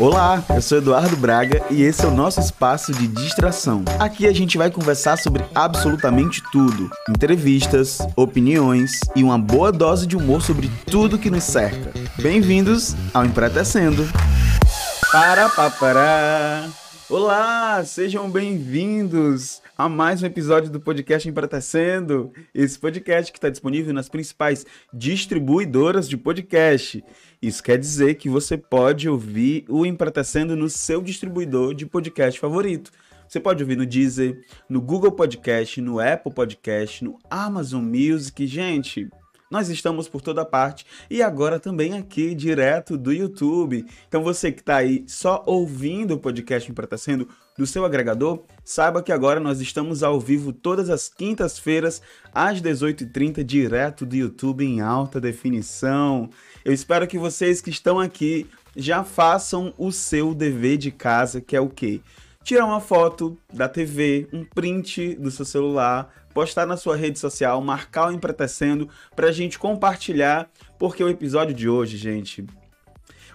Olá, eu sou Eduardo Braga e esse é o nosso espaço de distração. Aqui a gente vai conversar sobre absolutamente tudo: entrevistas, opiniões e uma boa dose de humor sobre tudo que nos cerca. Bem-vindos ao Empretecendo. Para papará. Olá, sejam bem-vindos a mais um episódio do podcast Empretecendo. Esse podcast que está disponível nas principais distribuidoras de podcast. Isso quer dizer que você pode ouvir o Empretecendo no seu distribuidor de podcast favorito. Você pode ouvir no Deezer, no Google Podcast, no Apple Podcast, no Amazon Music. Gente, nós estamos por toda parte e agora também aqui direto do YouTube. Então você que está aí só ouvindo o podcast Empretecendo do seu agregador, saiba que agora nós estamos ao vivo todas as quintas-feiras às 18h30 direto do YouTube em alta definição. Eu espero que vocês que estão aqui já façam o seu dever de casa, que é o quê? Tirar uma foto da TV, um print do seu celular, postar na sua rede social, marcar o Empretecendo para a gente compartilhar, porque o episódio de hoje, gente,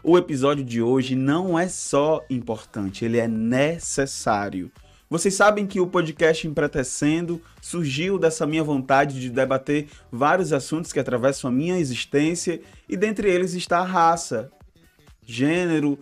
o episódio de hoje não é só importante, ele é necessário. Vocês sabem que o podcast Empretecendo surgiu dessa minha vontade de debater vários assuntos que atravessam a minha existência e dentre eles está a raça, gênero,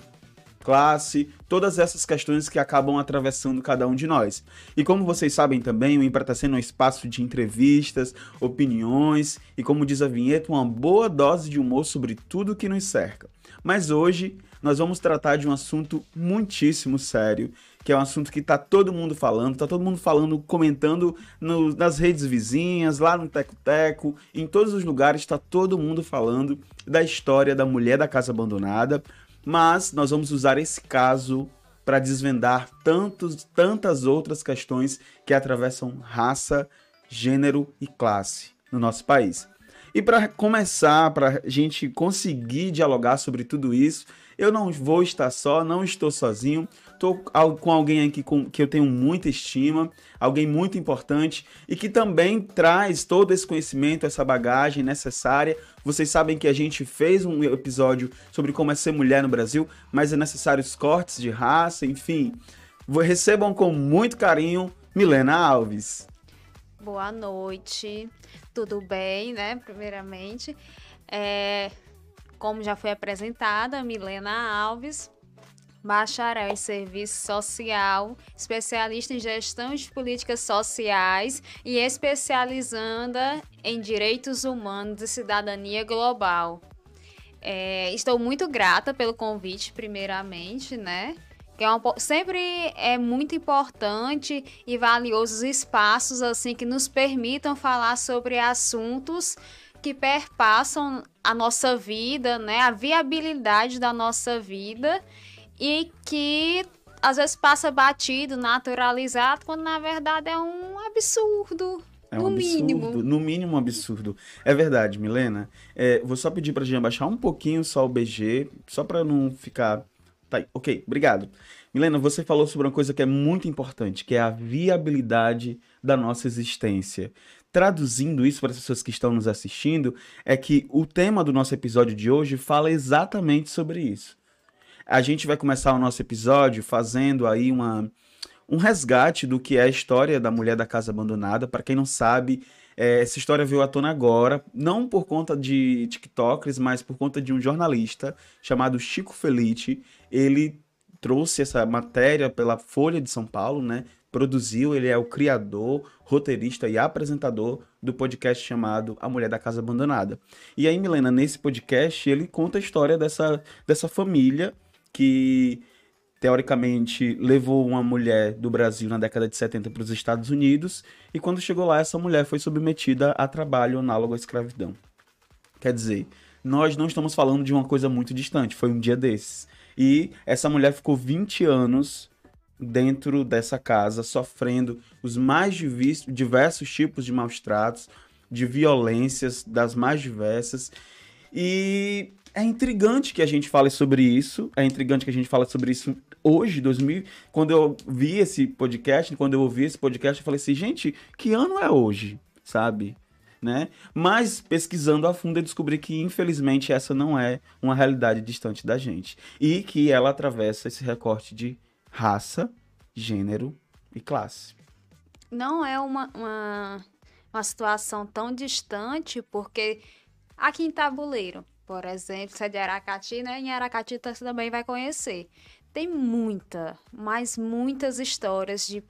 classe, todas essas questões que acabam atravessando cada um de nós. E como vocês sabem também, o Empretecendo é um espaço de entrevistas, opiniões e, como diz a vinheta, uma boa dose de humor sobre tudo que nos cerca. Mas hoje nós vamos tratar de um assunto muitíssimo sério que é um assunto que tá todo mundo falando, tá todo mundo falando, comentando no, nas redes vizinhas, lá no Teco Teco, em todos os lugares está todo mundo falando da história da mulher da casa abandonada, mas nós vamos usar esse caso para desvendar tantos, tantas outras questões que atravessam raça, gênero e classe no nosso país. E para começar, para a gente conseguir dialogar sobre tudo isso, eu não vou estar só, não estou sozinho. Estou com alguém aqui com, que eu tenho muita estima, alguém muito importante e que também traz todo esse conhecimento, essa bagagem necessária. Vocês sabem que a gente fez um episódio sobre como é ser mulher no Brasil, mas é necessário os cortes de raça, enfim. Recebam com muito carinho Milena Alves. Boa noite, tudo bem, né? Primeiramente, é, como já foi apresentada, Milena Alves, bacharel em serviço social, especialista em gestão de políticas sociais e especializanda em direitos humanos e cidadania global. É, estou muito grata pelo convite, primeiramente, né? Que é uma, sempre é muito importante e valiosos espaços assim que nos permitam falar sobre assuntos que perpassam a nossa vida, né? A viabilidade da nossa vida e que às vezes passa batido, naturalizado, quando na verdade é um absurdo. É um no absurdo, mínimo. No mínimo um absurdo. É verdade, Milena. É, vou só pedir pra gente baixar um pouquinho só o BG, só para não ficar. Tá, ok, obrigado. Milena, você falou sobre uma coisa que é muito importante, que é a viabilidade da nossa existência traduzindo isso para as pessoas que estão nos assistindo, é que o tema do nosso episódio de hoje fala exatamente sobre isso. A gente vai começar o nosso episódio fazendo aí uma, um resgate do que é a história da mulher da casa abandonada. Para quem não sabe, é, essa história veio à tona agora, não por conta de TikTokers, mas por conta de um jornalista chamado Chico Felice. Ele trouxe essa matéria pela Folha de São Paulo, né? produziu, ele é o criador, roteirista e apresentador do podcast chamado A Mulher da Casa Abandonada. E aí, Milena, nesse podcast, ele conta a história dessa, dessa família que teoricamente levou uma mulher do Brasil na década de 70 para os Estados Unidos, e quando chegou lá, essa mulher foi submetida a trabalho análogo à escravidão. Quer dizer, nós não estamos falando de uma coisa muito distante, foi um dia desses. E essa mulher ficou 20 anos dentro dessa casa, sofrendo os mais diversos tipos de maus tratos, de violências das mais diversas. E é intrigante que a gente fale sobre isso, é intrigante que a gente fale sobre isso hoje, 2000, quando eu vi esse podcast, quando eu ouvi esse podcast, eu falei assim, gente, que ano é hoje, sabe? né? Mas pesquisando a fundo eu descobri que infelizmente essa não é uma realidade distante da gente e que ela atravessa esse recorte de raça, gênero e classe. Não é uma, uma, uma situação tão distante, porque aqui em Tabuleiro, por exemplo, você é de Aracati, né? Em Aracati você também vai conhecer. Tem muita, mas muitas histórias de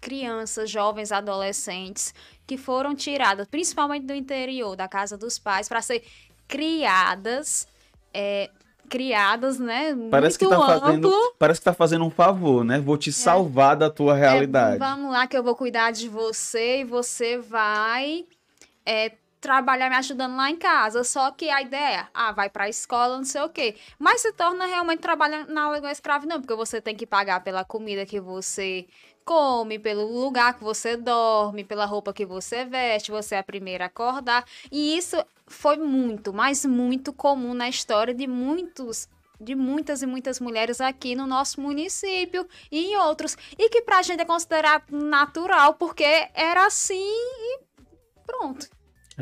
crianças, jovens, adolescentes que foram tiradas, principalmente do interior, da casa dos pais, para ser criadas. É, criadas, né? Parece que tá amplo. fazendo, parece que tá fazendo um favor, né? Vou te é. salvar da tua é, realidade. É, vamos lá que eu vou cuidar de você e você vai é, trabalhar me ajudando lá em casa. Só que a ideia é, ah, vai pra escola, não sei o quê. Mas se torna realmente trabalhar na escravidão, porque você tem que pagar pela comida que você come, pelo lugar que você dorme, pela roupa que você veste, você é a primeira a acordar. E isso foi muito, mas muito comum na história de muitos de muitas e muitas mulheres aqui no nosso município e em outros. E que pra gente é considerado natural, porque era assim e pronto.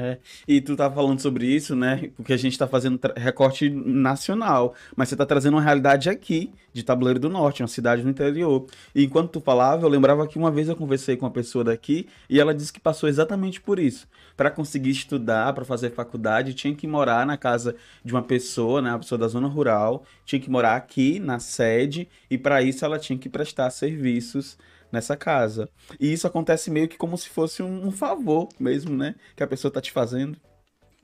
É, e tu tá falando sobre isso, né? Porque a gente tá fazendo recorte nacional, mas você tá trazendo uma realidade aqui, de Tabuleiro do Norte, uma cidade no interior. E enquanto tu falava, eu lembrava que uma vez eu conversei com uma pessoa daqui e ela disse que passou exatamente por isso. Para conseguir estudar, para fazer faculdade, tinha que morar na casa de uma pessoa, né, uma pessoa da zona rural, tinha que morar aqui na sede e para isso ela tinha que prestar serviços nessa casa. E isso acontece meio que como se fosse um, um favor mesmo, né? Que a pessoa tá te fazendo.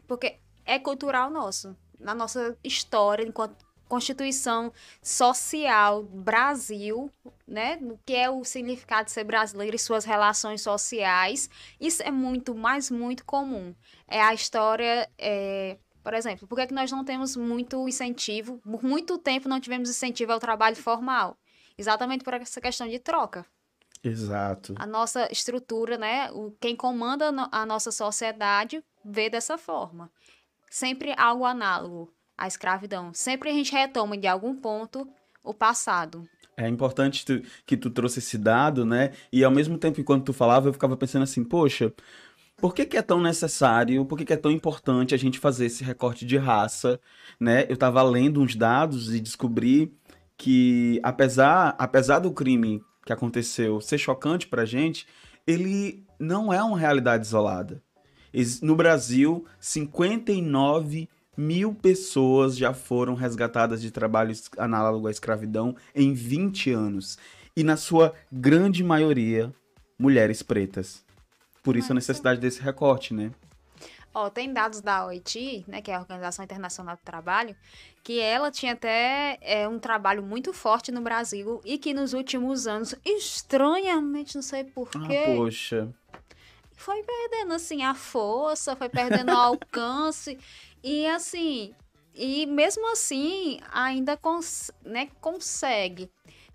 Porque é cultural nosso. Na nossa história, enquanto Constituição Social Brasil, né? O que é o significado de ser brasileiro e suas relações sociais. Isso é muito, mais muito comum. É a história. É... Por exemplo, por que, é que nós não temos muito incentivo? Por muito tempo não tivemos incentivo ao trabalho formal. Exatamente por essa questão de troca. Exato. A nossa estrutura, né? O, quem comanda a nossa sociedade vê dessa forma. Sempre algo análogo à escravidão. Sempre a gente retoma de algum ponto o passado. É importante tu, que tu trouxe esse dado, né? E ao mesmo tempo, enquanto tu falava, eu ficava pensando assim, poxa, por que, que, é tão necessário, por que, que, é tão importante a gente fazer esse recorte de raça, né? Eu estava lendo uns dados e descobri que, apesar, apesar do crime que aconteceu ser chocante pra gente, ele não é uma realidade isolada. No Brasil, 59 mil pessoas já foram resgatadas de trabalhos análogo à escravidão em 20 anos. E na sua grande maioria, mulheres pretas. Por isso a necessidade desse recorte, né? Ó, tem dados da OIT, né, que é a Organização Internacional do Trabalho, que ela tinha até é, um trabalho muito forte no Brasil e que nos últimos anos, estranhamente, não sei porquê. Ah, poxa. Foi perdendo, assim, a força, foi perdendo o alcance. E, assim, e mesmo assim, ainda cons né, consegue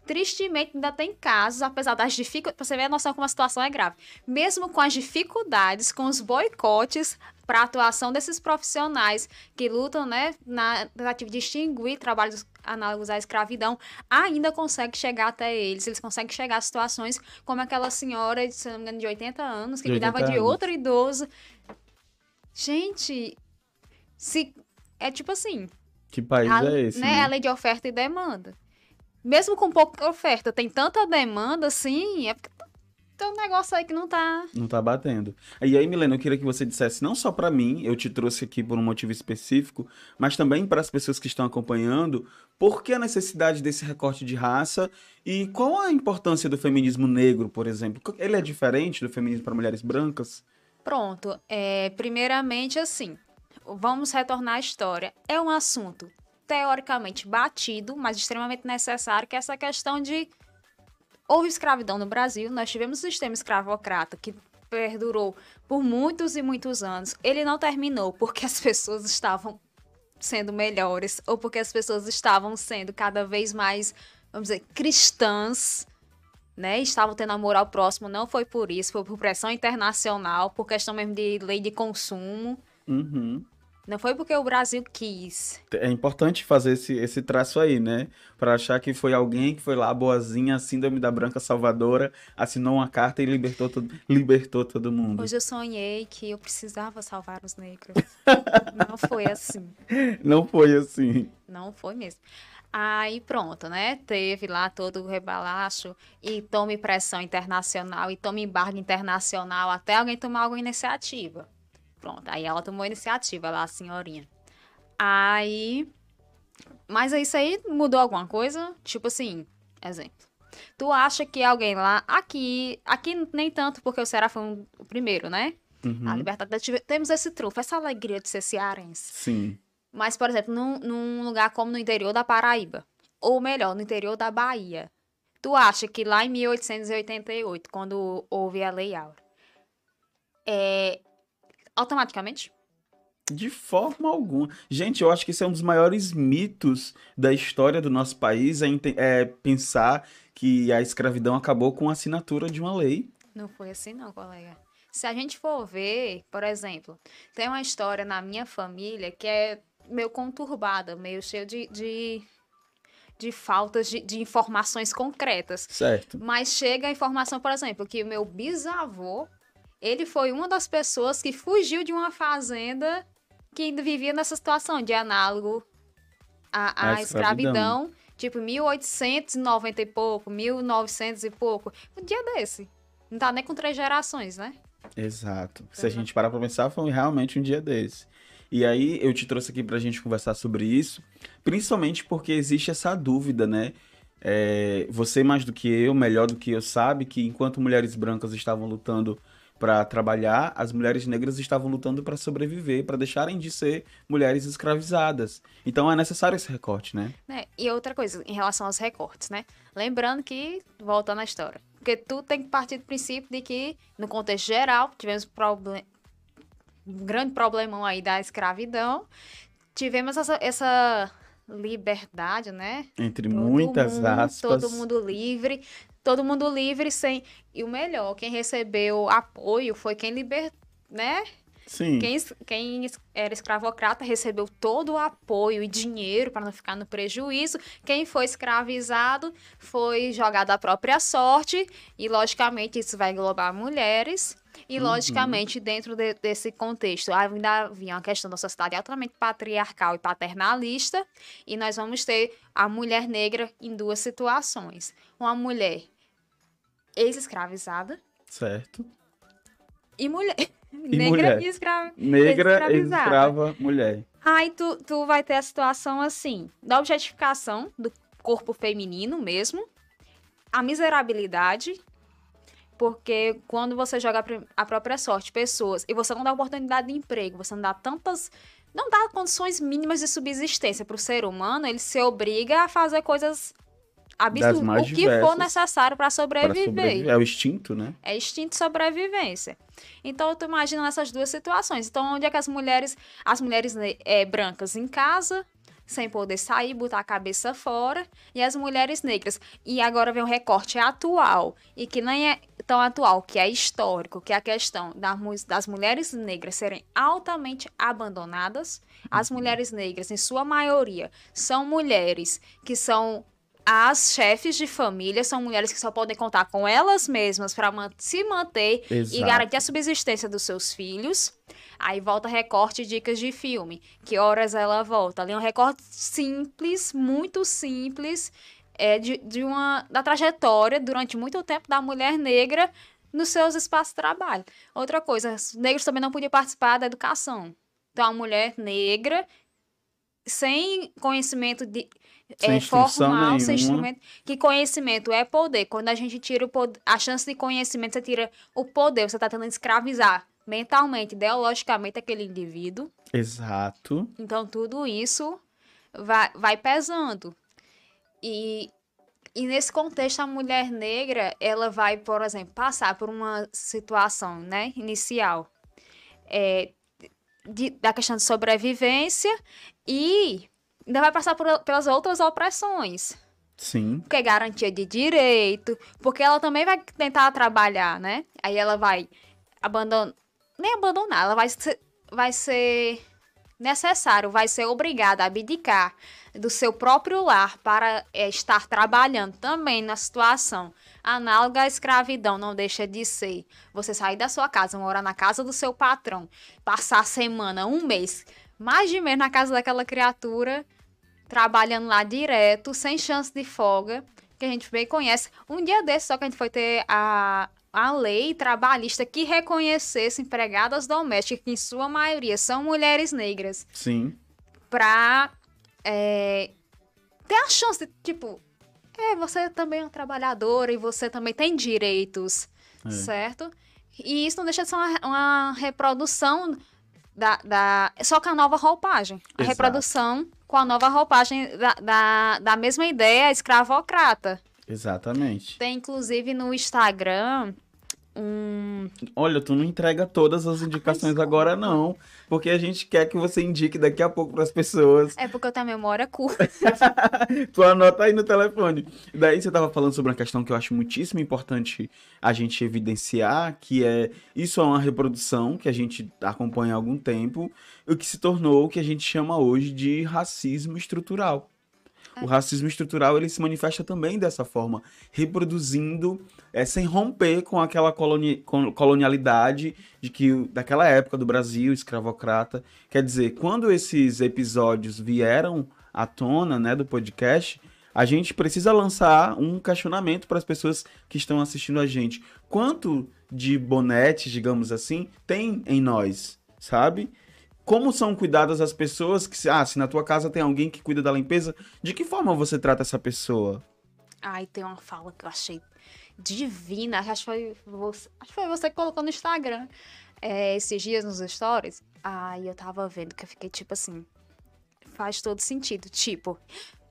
Tristemente, ainda tem casos, apesar das dificuldades, você ver a noção como a situação é grave. Mesmo com as dificuldades, com os boicotes para a atuação desses profissionais que lutam, né, na tentativa de extinguir trabalhos análogos à escravidão, ainda consegue chegar até eles. Eles conseguem chegar a situações como aquela senhora, se não me engano, de 80 anos, que de cuidava de outro idoso. Gente, se. É tipo assim. Que país a, é esse? Né, né? A lei de oferta e demanda mesmo com pouca oferta, tem tanta demanda assim, é porque tem um negócio aí que não tá. Não tá batendo. E aí, Milena, eu queria que você dissesse, não só para mim, eu te trouxe aqui por um motivo específico, mas também para as pessoas que estão acompanhando, por que a necessidade desse recorte de raça e qual a importância do feminismo negro, por exemplo? Ele é diferente do feminismo para mulheres brancas? Pronto. É, primeiramente, assim, vamos retornar à história. É um assunto teoricamente batido, mas extremamente necessário, que é essa questão de houve escravidão no Brasil, nós tivemos um sistema escravocrata que perdurou por muitos e muitos anos. Ele não terminou porque as pessoas estavam sendo melhores ou porque as pessoas estavam sendo cada vez mais, vamos dizer, cristãs, né? Estavam tendo amor ao próximo. Não foi por isso, foi por pressão internacional, por questão mesmo de lei de consumo. Uhum. Não foi porque o Brasil quis. É importante fazer esse, esse traço aí, né? Para achar que foi alguém que foi lá, boazinha, síndrome da branca salvadora, assinou uma carta e libertou, todo, libertou todo mundo. Hoje eu sonhei que eu precisava salvar os negros. Não foi assim. Não foi assim. Não foi mesmo. Aí pronto, né? Teve lá todo o rebalaço e tome pressão internacional e tome embargo internacional até alguém tomar alguma iniciativa. Pronto, aí ela tomou iniciativa lá, a senhorinha. Aí. Mas isso aí mudou alguma coisa? Tipo assim, exemplo. Tu acha que alguém lá. Aqui. Aqui nem tanto, porque o Ceará foi um, o primeiro, né? Uhum. A Libertadores. Temos esse trunfo, essa alegria de ser cearense. Sim. Mas, por exemplo, num, num lugar como no interior da Paraíba, ou melhor, no interior da Bahia, tu acha que lá em 1888, quando houve a Lei Áurea, é, automaticamente? De forma alguma. Gente, eu acho que esse é um dos maiores mitos da história do nosso país, é, é pensar que a escravidão acabou com a assinatura de uma lei. Não foi assim não, colega. Se a gente for ver, por exemplo, tem uma história na minha família que é meio conturbada, meio cheio de, de, de faltas de, de, informações concretas. Certo. Mas chega a informação, por exemplo, que o meu bisavô, ele foi uma das pessoas que fugiu de uma fazenda que ainda vivia nessa situação de análogo à, à a escravidão. escravidão. Tipo, 1890 e pouco, 1900 e pouco. Um dia desse. Não tá nem com três gerações, né? Exato. Se a gente parar pra pensar, foi realmente um dia desse. E aí eu te trouxe aqui para a gente conversar sobre isso, principalmente porque existe essa dúvida, né? É, você mais do que eu, melhor do que eu, sabe que enquanto mulheres brancas estavam lutando para trabalhar, as mulheres negras estavam lutando para sobreviver, para deixarem de ser mulheres escravizadas. Então é necessário esse recorte, né? É, e outra coisa, em relação aos recortes, né? Lembrando que, voltando à história, porque tu tem que partir do princípio de que, no contexto geral, tivemos problem um grande problemão aí da escravidão. Tivemos essa, essa liberdade, né? Entre todo muitas mundo, aspas. Todo mundo livre, todo mundo livre sem. E o melhor, quem recebeu apoio foi quem liber, né? Sim. Quem, quem era escravocrata recebeu todo o apoio e dinheiro para não ficar no prejuízo. Quem foi escravizado foi jogado à própria sorte. E, logicamente, isso vai englobar mulheres. E, uhum. logicamente, dentro de, desse contexto, ainda havia uma questão da sociedade altamente patriarcal e paternalista, e nós vamos ter a mulher negra em duas situações. Uma mulher ex-escravizada. Certo. E mulher. Negra mulher. e escrava. Negra, ex-escrava, mulher. Aí tu, tu vai ter a situação assim, da objetificação do corpo feminino mesmo, a miserabilidade porque quando você joga a própria sorte, pessoas, e você não dá oportunidade de emprego, você não dá tantas. Não dá condições mínimas de subsistência para o ser humano, ele se obriga a fazer coisas absurdas, o que for necessário para sobreviver. sobreviver. É o instinto, né? É instinto de sobrevivência. Então, tu imagina essas duas situações. Então, onde é que as mulheres, as mulheres é, brancas em casa, sem poder sair, botar a cabeça fora, e as mulheres negras. E agora vem um recorte atual, e que nem é tão atual, que é histórico, que é a questão das, das mulheres negras serem altamente abandonadas. As uhum. mulheres negras, em sua maioria, são mulheres que são as chefes de família são mulheres que só podem contar com elas mesmas para man se manter Exato. e garantir a subsistência dos seus filhos. Aí volta recorte dicas de filme. Que horas ela volta? Ali é um recorte simples, muito simples, é, de, de uma, da trajetória durante muito tempo da mulher negra nos seus espaços de trabalho. Outra coisa, os negros também não podiam participar da educação. Então, a mulher negra, sem conhecimento de, é, formal, nenhuma. sem instrumento. Que conhecimento é poder. Quando a gente tira o poder, a chance de conhecimento, você tira o poder, você está tentando escravizar mentalmente, ideologicamente aquele indivíduo. Exato. Então tudo isso vai, vai pesando. E, e nesse contexto, a mulher negra, ela vai, por exemplo, passar por uma situação né, inicial é, de, da questão de sobrevivência e ainda vai passar por, pelas outras opressões. Sim. Porque é garantia de direito, porque ela também vai tentar trabalhar, né? Aí ela vai abandonar, nem abandonar, ela vai ser, vai ser necessário vai ser obrigado a abdicar do seu próprio lar para é, estar trabalhando também na situação análoga à escravidão, não deixa de ser você sair da sua casa, morar na casa do seu patrão, passar a semana, um mês, mais de mês na casa daquela criatura, trabalhando lá direto, sem chance de folga, que a gente bem conhece. Um dia desse só que a gente foi ter a, a lei trabalhista que reconhecesse empregadas domésticas, que em sua maioria são mulheres negras. Sim. Pra é, ter a chance de, tipo, é, você também é uma trabalhadora e você também tem direitos, é. certo? E isso não deixa de ser uma, uma reprodução da, da. Só com a nova roupagem. A reprodução com a nova roupagem da, da, da mesma ideia escravocrata. Exatamente. Tem, inclusive, no Instagram um. Olha, tu não entrega todas as indicações Ai, agora, não. Porque a gente quer que você indique daqui a pouco para as pessoas. É porque eu tenho memória curta. tu anota aí no telefone. Daí você estava falando sobre uma questão que eu acho muitíssimo importante a gente evidenciar, que é isso é uma reprodução que a gente acompanha há algum tempo, o que se tornou o que a gente chama hoje de racismo estrutural. O racismo estrutural ele se manifesta também dessa forma, reproduzindo, é, sem romper com aquela coloni colonialidade de que daquela época do Brasil escravocrata. Quer dizer, quando esses episódios vieram à tona, né, do podcast, a gente precisa lançar um questionamento para as pessoas que estão assistindo a gente. Quanto de bonetes, digamos assim, tem em nós, sabe? Como são cuidadas as pessoas que ah, se na tua casa tem alguém que cuida da limpeza, de que forma você trata essa pessoa? Ai, tem uma fala que eu achei divina, acho que foi você, acho que foi você que colocou no Instagram é, esses dias nos stories. Aí eu tava vendo que eu fiquei tipo assim, faz todo sentido, tipo,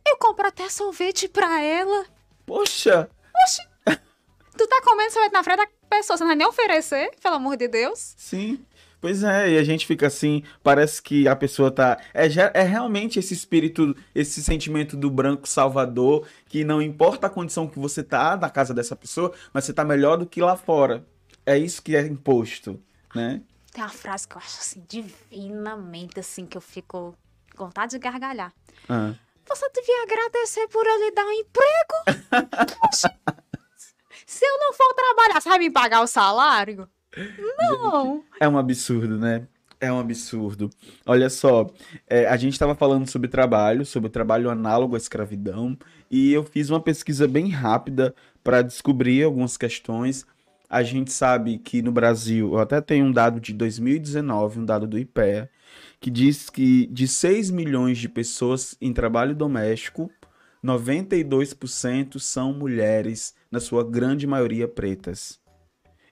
eu compro até sorvete pra ela. Poxa! Oxi! tu tá comendo sorvete na frente da pessoa, você não vai nem oferecer, pelo amor de Deus? Sim. Pois é, e a gente fica assim, parece que a pessoa tá. É, é realmente esse espírito, esse sentimento do branco salvador, que não importa a condição que você tá na casa dessa pessoa, mas você tá melhor do que lá fora. É isso que é imposto, né? Tem uma frase que eu acho assim, divinamente, assim, que eu fico com vontade de gargalhar. Ah. Você devia agradecer por eu lhe dar um emprego. Se eu não for trabalhar, você vai me pagar o salário? Não! É um absurdo, né? É um absurdo. Olha só, é, a gente estava falando sobre trabalho, sobre trabalho análogo à escravidão, e eu fiz uma pesquisa bem rápida para descobrir algumas questões. A gente sabe que no Brasil, eu até tenho um dado de 2019, um dado do IPEA, que diz que de 6 milhões de pessoas em trabalho doméstico, 92% são mulheres, na sua grande maioria pretas.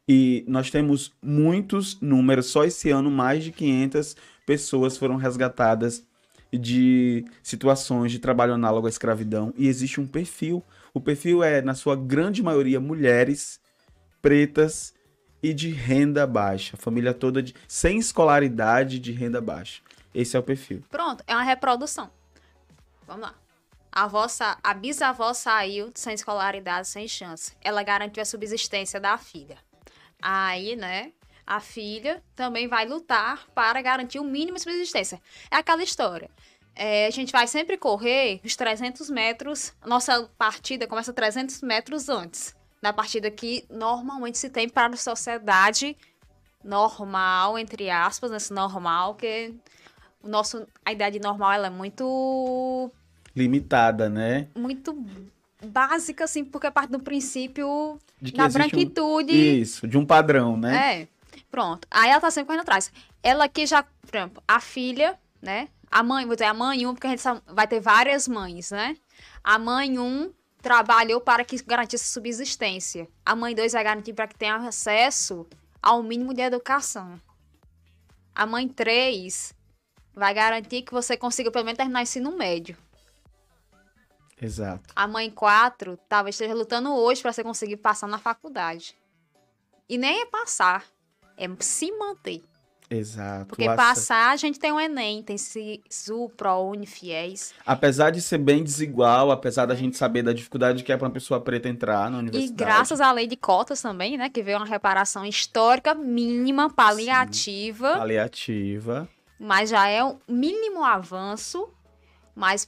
E nós temos muitos números, só esse ano mais de 500 pessoas foram resgatadas de situações de trabalho análogo à escravidão e existe um perfil. O perfil é, na sua grande maioria, mulheres pretas e de renda baixa, família toda de, sem escolaridade de renda baixa. Esse é o perfil. Pronto, é uma reprodução. Vamos lá. A, avó, a bisavó saiu sem escolaridade, sem chance. Ela garantiu a subsistência da filha. Aí, né, a filha também vai lutar para garantir o mínimo de subsistência. É aquela história. É, a gente vai sempre correr os 300 metros. Nossa partida começa 300 metros antes da partida que normalmente se tem para a sociedade normal, entre aspas, nesse normal, que o nosso, a idade normal ela é muito limitada, né? Muito básica, assim, porque parte do princípio da branquitude. Um, isso, de um padrão, né? É. Pronto. Aí ela tá sempre correndo atrás. Ela aqui já, por exemplo, a filha, né? A mãe, vou dizer, a mãe 1, um, porque a gente vai ter várias mães, né? A mãe 1 um trabalhou para que garantisse subsistência. A mãe 2 vai garantir para que tenha acesso ao mínimo de educação. A mãe 3 vai garantir que você consiga pelo menos terminar o ensino médio. Exato. A mãe 4 talvez esteja lutando hoje para você conseguir passar na faculdade. E nem é passar, é se manter. Exato. Porque passar, a gente tem o Enem, tem SISU, ProUni, FIES. Apesar de ser bem desigual, apesar da gente saber da dificuldade que é para uma pessoa preta entrar na universidade. E graças à lei de cotas também, né, que veio uma reparação histórica mínima, paliativa. Sim, paliativa. mas já é um mínimo avanço, mas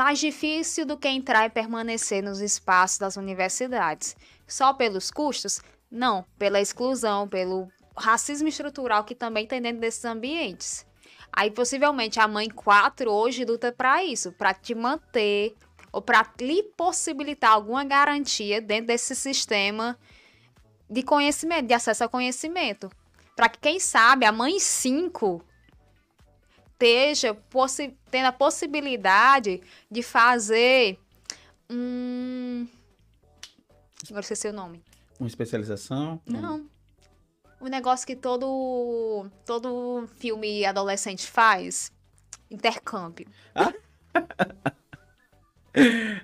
mais difícil do que entrar e permanecer nos espaços das universidades. Só pelos custos? Não, pela exclusão, pelo racismo estrutural que também tem dentro desses ambientes. Aí possivelmente a mãe 4 hoje luta para isso, para te manter ou para lhe possibilitar alguma garantia dentro desse sistema de conhecimento, de acesso ao conhecimento. Para que, quem sabe, a mãe 5 esteja tendo a possibilidade de fazer um. Agora esqueci o nome. Uma especialização? Não. O um negócio que todo, todo filme adolescente faz. Intercâmbio. Ah?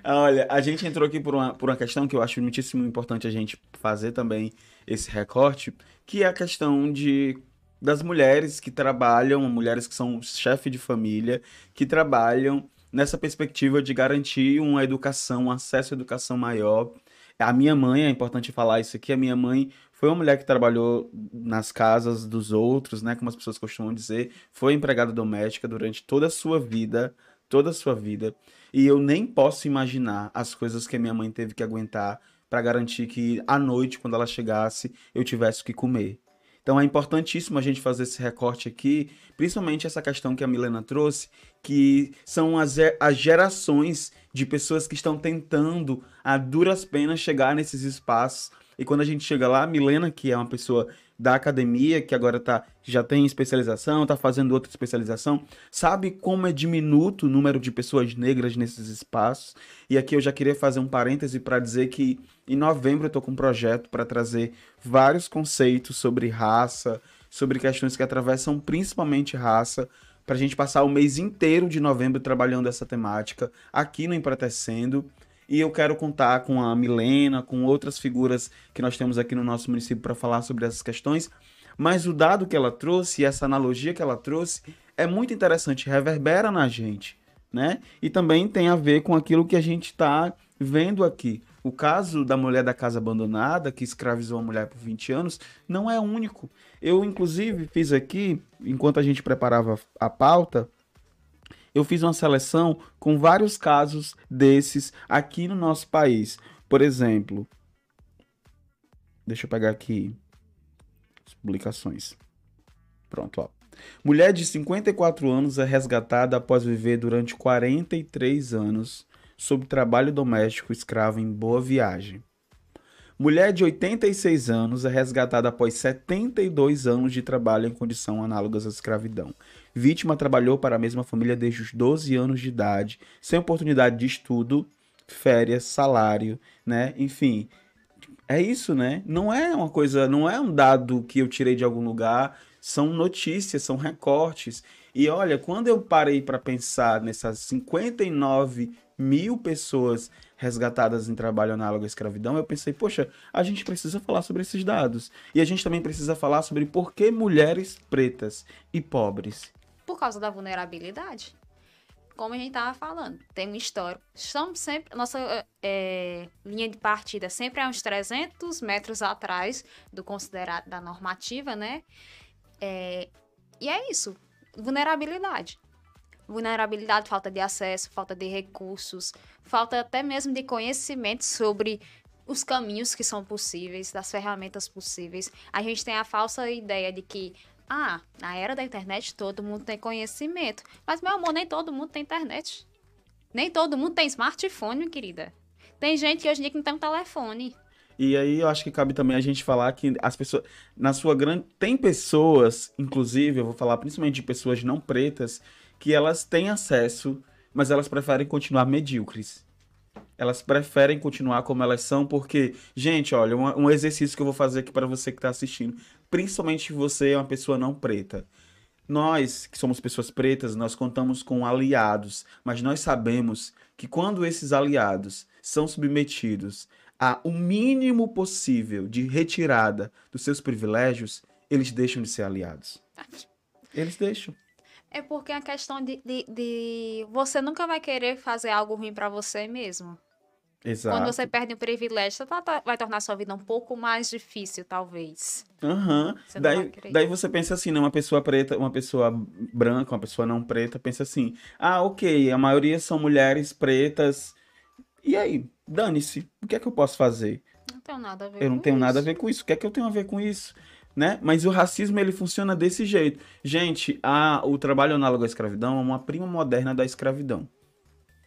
Olha, a gente entrou aqui por uma, por uma questão que eu acho muitíssimo importante a gente fazer também esse recorte, que é a questão de das mulheres que trabalham, mulheres que são chefe de família, que trabalham nessa perspectiva de garantir uma educação, um acesso à educação maior. A minha mãe, é importante falar isso aqui, a minha mãe foi uma mulher que trabalhou nas casas dos outros, né, como as pessoas costumam dizer, foi empregada doméstica durante toda a sua vida, toda a sua vida. E eu nem posso imaginar as coisas que a minha mãe teve que aguentar para garantir que à noite, quando ela chegasse, eu tivesse o que comer. Então é importantíssimo a gente fazer esse recorte aqui, principalmente essa questão que a Milena trouxe, que são as, as gerações de pessoas que estão tentando, a duras penas, chegar nesses espaços. E quando a gente chega lá, a Milena, que é uma pessoa da academia, que agora tá, já tem especialização, está fazendo outra especialização, sabe como é diminuto o número de pessoas negras nesses espaços. E aqui eu já queria fazer um parêntese para dizer que em novembro eu estou com um projeto para trazer vários conceitos sobre raça, sobre questões que atravessam principalmente raça, para a gente passar o mês inteiro de novembro trabalhando essa temática aqui no Empretecendo. E eu quero contar com a Milena, com outras figuras que nós temos aqui no nosso município para falar sobre essas questões. Mas o dado que ela trouxe, essa analogia que ela trouxe, é muito interessante, reverbera na gente, né? E também tem a ver com aquilo que a gente está vendo aqui. O caso da mulher da casa abandonada, que escravizou a mulher por 20 anos, não é único. Eu, inclusive, fiz aqui, enquanto a gente preparava a pauta, eu fiz uma seleção com vários casos desses aqui no nosso país. Por exemplo, deixa eu pegar aqui as publicações. Pronto, ó. Mulher de 54 anos é resgatada após viver durante 43 anos sob trabalho doméstico escravo em Boa Viagem. Mulher de 86 anos é resgatada após 72 anos de trabalho em condição análogas à escravidão. Vítima trabalhou para a mesma família desde os 12 anos de idade, sem oportunidade de estudo, férias, salário, né? Enfim, é isso, né? Não é uma coisa, não é um dado que eu tirei de algum lugar, são notícias, são recortes. E olha, quando eu parei para pensar nessas 59 mil pessoas resgatadas em trabalho análogo à escravidão, eu pensei, poxa, a gente precisa falar sobre esses dados. E a gente também precisa falar sobre por que mulheres pretas e pobres. Por causa da vulnerabilidade. Como a gente estava falando, tem uma história. Estamos sempre. Nossa é, linha de partida sempre é uns 300 metros atrás do considerado da normativa, né? É, e é isso. Vulnerabilidade vulnerabilidade, falta de acesso, falta de recursos, falta até mesmo de conhecimento sobre os caminhos que são possíveis, das ferramentas possíveis. A gente tem a falsa ideia de que, ah, na era da internet todo mundo tem conhecimento. Mas, meu amor, nem todo mundo tem internet. Nem todo mundo tem smartphone, querida. Tem gente que hoje em dia que não tem um telefone. E aí eu acho que cabe também a gente falar que as pessoas, na sua grande, tem pessoas, inclusive, eu vou falar principalmente de pessoas não pretas, que elas têm acesso, mas elas preferem continuar medíocres. Elas preferem continuar como elas são, porque, gente, olha, um, um exercício que eu vou fazer aqui para você que está assistindo, principalmente você é uma pessoa não preta. Nós, que somos pessoas pretas, nós contamos com aliados, mas nós sabemos que quando esses aliados são submetidos a o um mínimo possível de retirada dos seus privilégios, eles deixam de ser aliados. Eles deixam. É porque a questão de, de, de, você nunca vai querer fazer algo ruim para você mesmo. Exato. Quando você perde um privilégio, tá- tá- vai tornar sua vida um pouco mais difícil, talvez. Aham. Você não vai Daí, daí você pensa assim, né? Uma pessoa preta, uma pessoa branca, uma pessoa não preta, pensa assim: ah, ok, a maioria são mulheres pretas. E aí? Dane-se. O que é que eu posso fazer? Não tenho nada a ver Eu não com tenho nada a isso. ver com isso. O que é que eu tenho a ver com isso? Né? Mas o racismo ele funciona desse jeito. Gente, a, o trabalho análogo à escravidão é uma prima moderna da escravidão.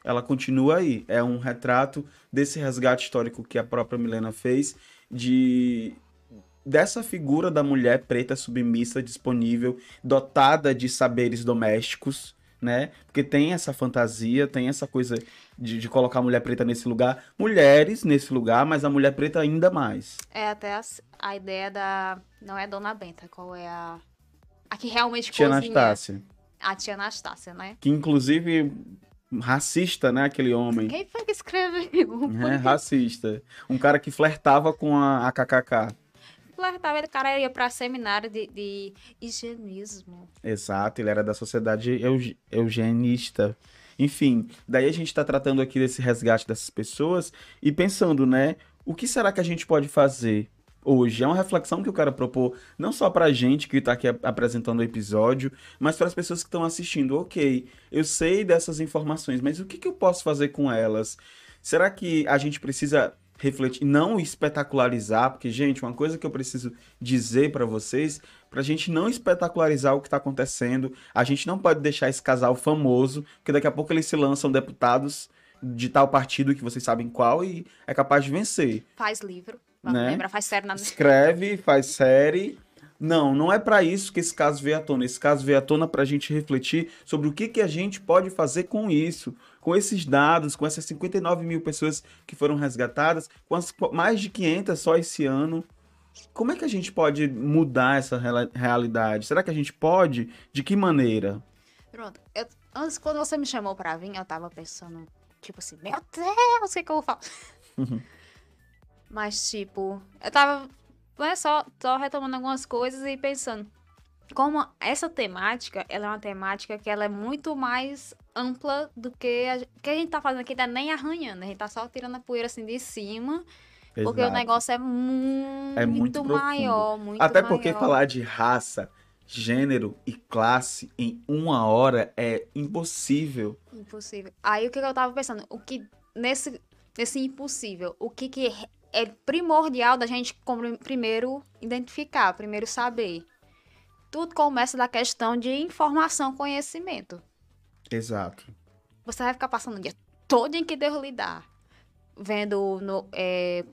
Ela continua aí. É um retrato desse resgate histórico que a própria Milena fez de dessa figura da mulher preta submissa, disponível, dotada de saberes domésticos, né? Porque tem essa fantasia, tem essa coisa de, de colocar a mulher preta nesse lugar, mulheres nesse lugar, mas a mulher preta ainda mais. É até a, a ideia da. Não é Dona Benta, qual é a. A que realmente Tia cozinha. Anastácia, A tia Anastácia, né? que inclusive racista, né, aquele homem. Quem foi que escreveu? É, racista. Um cara que flertava com a, a KKK. Flertava, o cara ia pra seminário de, de higienismo. Exato, ele era da sociedade euge- eugenista. Enfim, daí a gente está tratando aqui desse resgate dessas pessoas e pensando, né? O que será que a gente pode fazer hoje? É uma reflexão que eu quero propor, não só pra gente que está aqui ap- apresentando o episódio, mas para as pessoas que estão assistindo. Ok, eu sei dessas informações, mas o que, que eu posso fazer com elas? Será que a gente precisa refletir, não espetacularizar, porque, gente, uma coisa que eu preciso dizer para vocês, pra gente não espetacularizar o que tá acontecendo, a gente não pode deixar esse casal famoso, porque daqui a pouco eles se lançam deputados de tal partido que vocês sabem qual e é capaz de vencer. Faz livro. Né? lembrar, faz série na. Escreve, faz série. Não, não é para isso que esse caso veio à tona. Esse caso veio à tona para a gente refletir sobre o que, que a gente pode fazer com isso, com esses dados, com essas 59 mil pessoas que foram resgatadas, com as mais de 500 só esse ano. Como é que a gente pode mudar essa realidade? Será que a gente pode? De que maneira? Pronto. Eu, antes, quando você me chamou pra vir, eu tava pensando, tipo assim, meu Deus, o que, que eu vou falar? Mas, tipo, eu tava né, só, só retomando algumas coisas e pensando. Como essa temática, ela é uma temática que ela é muito mais ampla do que a, que a gente tá fazendo aqui, é nem arranhando, a gente tá só tirando a poeira assim de cima, porque o Exato. negócio é muito, É muito maior, muito Até porque maior. falar de raça, gênero e classe em uma hora é impossível. Impossível. Aí o que eu tava pensando? O que nesse, nesse impossível, o que, que é primordial da gente primeiro identificar, primeiro saber? Tudo começa da questão de informação, conhecimento. Exato. Você vai ficar passando o dia todo em que Deus lhe dá, vendo no, é,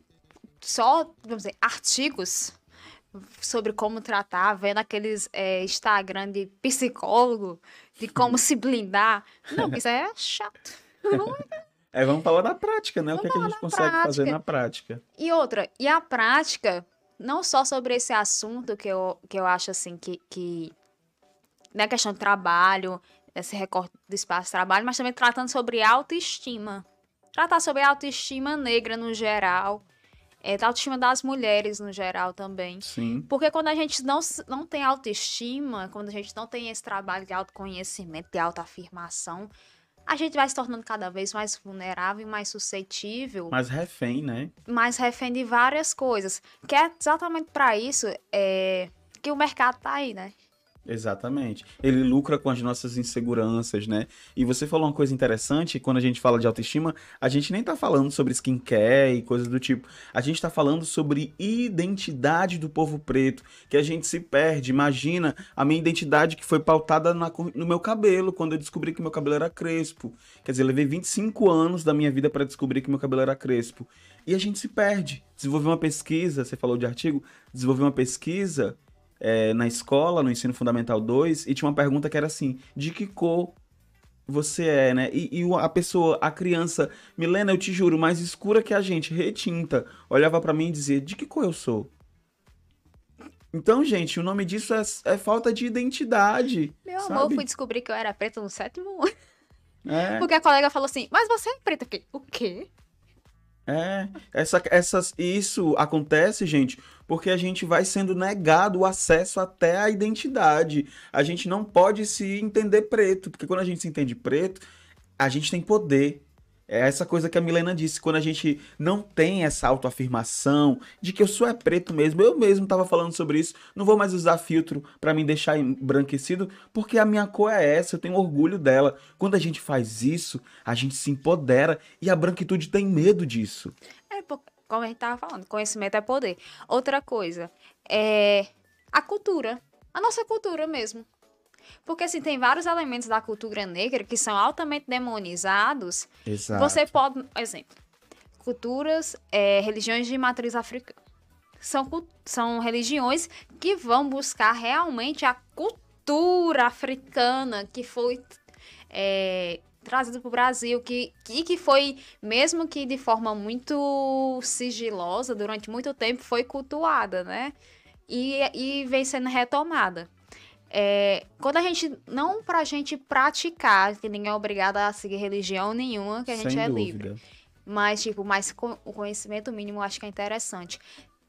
só, vamos dizer, artigos sobre como tratar, vendo aqueles é, Instagram de psicólogo, de como se blindar. Não, isso é chato. É, vamos falar da prática, né? O Vamos que, é que a gente consegue fazer prática. na prática. E outra, e a prática, não só sobre esse assunto que eu, que eu acho assim que, que na questão de trabalho, esse recorte do espaço de trabalho, mas também tratando sobre autoestima. Tratar sobre autoestima negra no geral, é, a autoestima das mulheres no geral também. Sim. Porque quando a gente não, não tem autoestima, quando a gente não tem esse trabalho de autoconhecimento, de autoafirmação, a gente vai se tornando cada vez mais vulnerável e mais suscetível Mas refém, né? mais refém de várias coisas. Que é exatamente para isso é, que o mercado tá aí, né? Exatamente. Ele lucra com as nossas inseguranças, né? E você falou uma coisa interessante, quando a gente fala de autoestima, a gente nem tá falando sobre skincare e coisas do tipo. A gente tá falando sobre identidade do povo preto, que a gente se perde. Imagina a minha identidade que foi pautada na no meu cabelo, quando eu descobri que meu cabelo era crespo. Quer dizer, levei 25 anos da minha vida para descobrir que meu cabelo era crespo. E a gente se perde. Desenvolver uma pesquisa, você falou de artigo, desenvolver uma pesquisa é, na escola, no ensino fundamental 2, e tinha uma pergunta que era assim: de que cor você é, né? E, e a pessoa, a criança, Milena, eu te juro, mais escura que a gente, retinta, olhava pra mim e dizia: de que cor eu sou? Então, gente, o nome disso é, é falta de identidade. Meu sabe? amor, fui descobrir que eu era preta no sétimo ano. É. Porque a colega falou assim, mas você é preta. Eu fiquei, o quê? É, essa, essas, isso acontece, gente, porque a gente vai sendo negado o acesso até à identidade. A gente não pode se entender preto, porque quando a gente se entende preto, a gente tem poder. É essa coisa que a Milena disse, quando a gente não tem essa autoafirmação de que eu sou é preto mesmo, eu mesmo estava falando sobre isso, não vou mais usar filtro para me deixar embranquecido, porque a minha cor é essa, eu tenho orgulho dela. Quando a gente faz isso, a gente se empodera e a branquitude tem medo disso. É, como a gente tava falando, conhecimento é poder. Outra coisa, é a cultura, a nossa cultura mesmo. Porque, assim, tem vários elementos da cultura negra que são altamente demonizados. Exato. Você pode, exemplo, culturas, é, religiões de matriz africana. São, são religiões que vão buscar realmente a cultura africana que foi é, trazida para o Brasil, que, que, que foi, mesmo que de forma muito sigilosa, durante muito tempo, foi cultuada, né? E, e vem sendo retomada. É, quando a gente. Não pra gente praticar, que ninguém é obrigado a seguir religião nenhuma, que a gente Sem é dúvida. livre. Mas, tipo, mas com, o conhecimento mínimo eu acho que é interessante.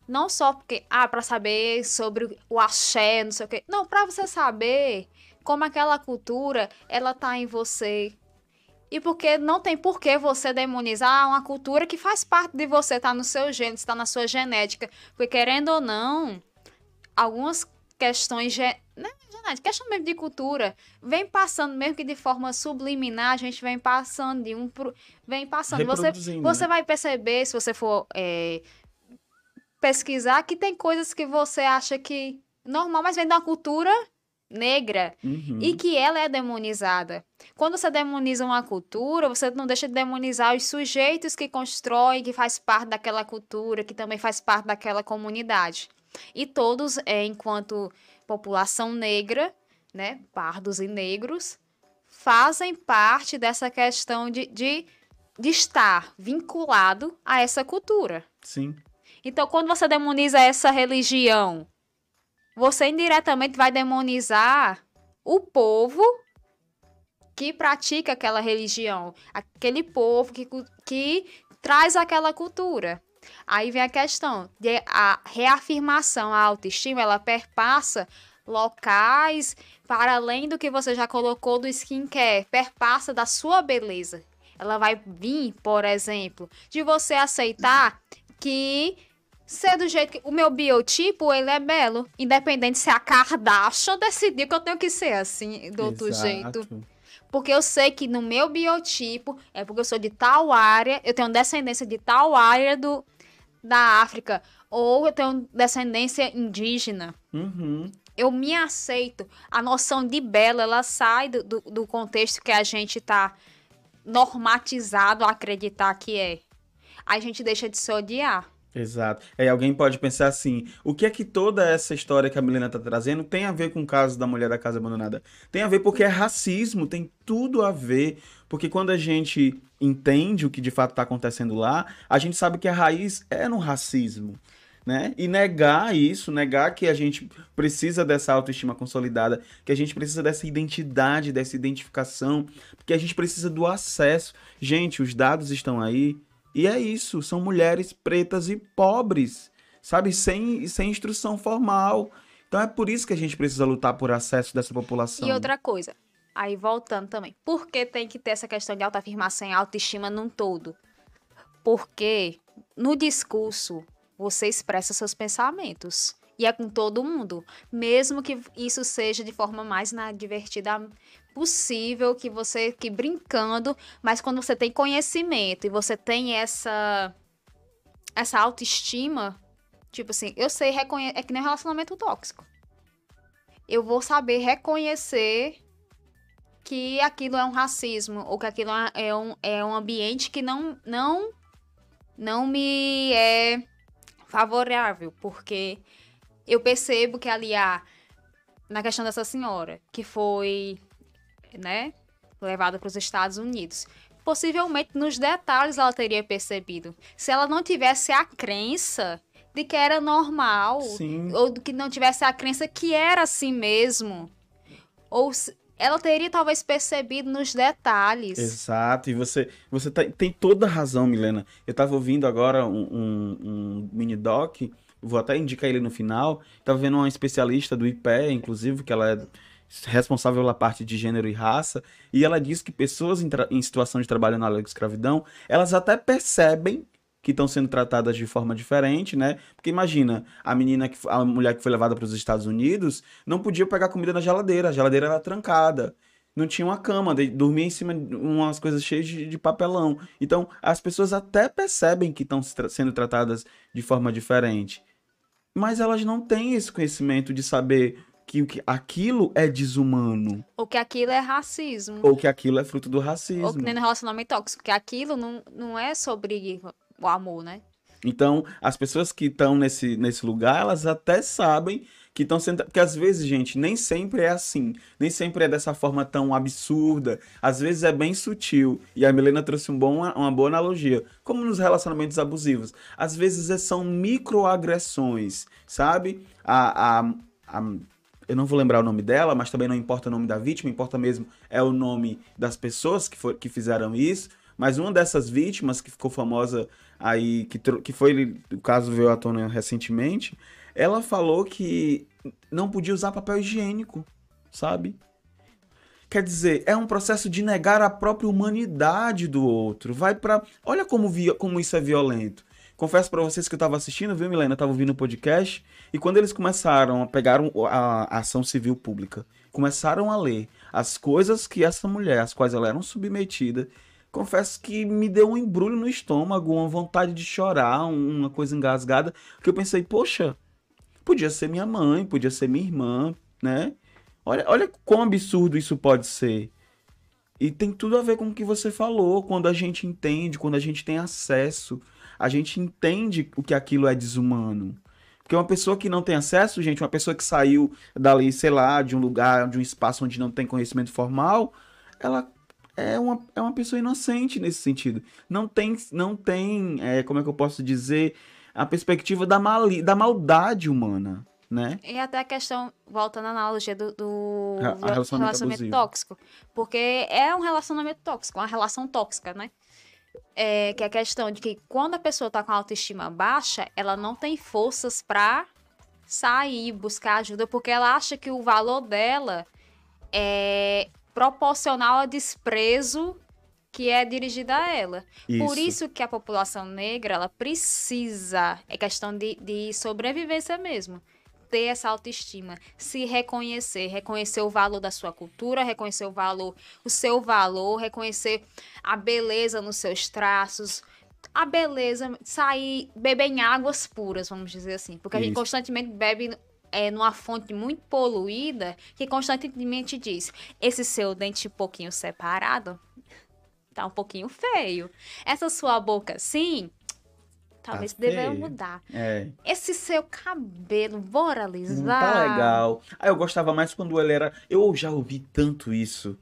Não só porque, ah, pra saber sobre o axé, não sei o quê. Não, pra você saber como aquela cultura, ela tá em você. E porque não tem por que você demonizar uma cultura que faz parte de você, tá no seu gênero, está na sua genética. Porque, querendo ou não, algumas questões né, questão mesmo de cultura, vem passando, mesmo que de forma subliminar, a gente vem passando de um pro... vem passando. Você, você né? vai perceber, se você for é, pesquisar, que tem coisas que você acha que normal, mas vem da cultura negra Uhum. e que ela é demonizada. Quando você demoniza uma cultura, você não deixa de demonizar os sujeitos que constroem, que faz parte daquela cultura, que também faz parte daquela comunidade. E todos, é, enquanto população negra, né, pardos e negros, fazem parte dessa questão de, de, de estar vinculado a essa cultura. Sim. Então, quando você demoniza essa religião, você indiretamente vai demonizar o povo que pratica aquela religião, aquele povo que, que traz aquela cultura. Aí vem a questão de a reafirmação, a autoestima, ela perpassa locais para além do que você já colocou do skincare, perpassa da sua beleza. Ela vai vir, por exemplo, de você aceitar que ser do jeito que o meu biotipo ele é belo, independente se a Kardashian decidir que eu tenho que ser assim do outro Exato. jeito. Porque eu sei que no meu biotipo, é porque eu sou de tal área, eu tenho descendência de tal área do, da África, ou eu tenho descendência indígena. Uhum. Eu me aceito. A noção de belo, ela sai do, do, do contexto que a gente tá normatizado a acreditar que é. A gente deixa de se odiar. Exato. Aí alguém pode pensar assim: o que é que toda essa história que a Milena tá trazendo tem a ver com o caso da mulher da casa abandonada? Tem a ver porque é racismo, tem tudo a ver. Porque quando a gente entende o que de fato está acontecendo lá, a gente sabe que a raiz é no racismo. Né? E negar isso, negar que a gente precisa dessa autoestima consolidada, que a gente precisa dessa identidade, dessa identificação, porque a gente precisa do acesso. Gente, os dados estão aí, e é isso, são mulheres pretas e pobres, sabe? Sem, sem instrução formal. Então é por isso que a gente precisa lutar por acesso dessa população. E outra coisa, aí voltando também, por que tem que ter essa questão de autoafirmação e autoestima num todo? Porque no discurso você expressa seus pensamentos. E é com todo mundo. Mesmo que isso seja de forma mais na divertida possível, que você que brincando, mas quando você tem conhecimento e você tem essa essa autoestima, tipo assim, eu sei reconhecer, é que nem relacionamento tóxico. Eu vou saber reconhecer que aquilo é um racismo ou que aquilo é um, é um ambiente que não não não me é favorável, porque eu percebo que ali há, na questão dessa senhora, que foi, né, levada para os Estados Unidos, possivelmente nos detalhes ela teria percebido. Se ela não tivesse a crença de que era normal, Sim. ou que não tivesse a crença que era assim mesmo, ou se- ela teria talvez percebido nos detalhes. Exato, e você, você tá- tem toda a razão, Milena. Eu tava ouvindo agora um, um, um mini doc, vou até indicar ele no final. Tava vendo uma especialista do IPE, inclusive, que ela é responsável pela parte de gênero e raça, e ela diz que pessoas em, em situação de trabalho análogo à escravidão, elas até percebem que estão sendo tratadas de forma diferente, né? Porque imagina, a menina que a mulher que foi levada para os Estados Unidos não podia pegar comida na geladeira, a geladeira era trancada. Não tinha uma cama, dormia em cima de umas coisas cheias de, de papelão. Então, as pessoas até percebem que estão sendo tratadas de forma diferente. Mas elas não têm esse conhecimento de saber que, que aquilo é desumano. Ou que aquilo é racismo. Ou que aquilo é fruto do racismo. Ou que nem no relacionamento tóxico, que aquilo não, não é sobre o amor, né? Então, as pessoas que estão nesse, nesse lugar, elas até sabem que estão sendo. Porque às vezes, gente, nem sempre é assim. Nem sempre é dessa forma tão absurda. Às vezes é bem sutil. E a Milena trouxe um bom, uma boa analogia. Como nos relacionamentos abusivos. Às vezes é, são microagressões, sabe? A, a, a, eu não vou lembrar o nome dela, mas também não importa o nome da vítima, importa mesmo é o nome das pessoas que, for, que fizeram isso. Mas uma dessas vítimas que ficou famosa aí, que, que foi, o caso veio à tona recentemente, ela falou que não podia usar papel higiênico, sabe? Quer dizer, é um processo de negar a própria humanidade do outro. Vai para, olha como como isso é violento. Confesso para vocês que eu estava assistindo, viu, Milena? Eu tava ouvindo o podcast e quando eles começaram a pegar a, a ação civil pública, começaram a ler as coisas que essa mulher, às quais ela era submetida, confesso que me deu um embrulho no estômago, uma vontade de chorar, uma coisa engasgada, que eu pensei, poxa, podia ser minha mãe, podia ser minha irmã, né? Olha, olha quão absurdo isso pode ser. E tem tudo a ver com o que você falou, quando a gente entende, quando a gente tem acesso, a gente entende o que aquilo é desumano. Porque uma pessoa que não tem acesso, gente, uma pessoa que saiu dali, sei lá, de um lugar, de um espaço onde não tem conhecimento formal, ela é uma, é uma pessoa inocente nesse sentido. Não tem, não tem é, como é que eu posso dizer, a perspectiva da, mali, da maldade humana, né? E até a questão, voltando à analogia do, do relacionamento, relacionamento tóxico. Porque é um relacionamento tóxico, uma relação tóxica, né? É, que é a questão de que quando a pessoa tá com a autoestima baixa, ela não tem forças para sair, buscar ajuda, porque ela acha que o valor dela é proporcional ao desprezo que é dirigida a ela. Isso. Por isso que a população negra, ela precisa, é questão de, de sobrevivência mesmo, ter essa autoestima, se reconhecer, reconhecer o valor da sua cultura, reconhecer o valor, o seu valor, reconhecer a beleza nos seus traços, a beleza, sair, beber em águas puras, vamos dizer assim. Porque a gente constantemente bebe é, numa fonte muito poluída que constantemente diz: esse seu dente um pouquinho separado tá um pouquinho feio. Essa sua boca, sim, talvez tá deva mudar. É. Esse seu cabelo, bora alisar. Não tá legal. Ah, eu gostava mais quando ele era. Eu já ouvi tanto isso.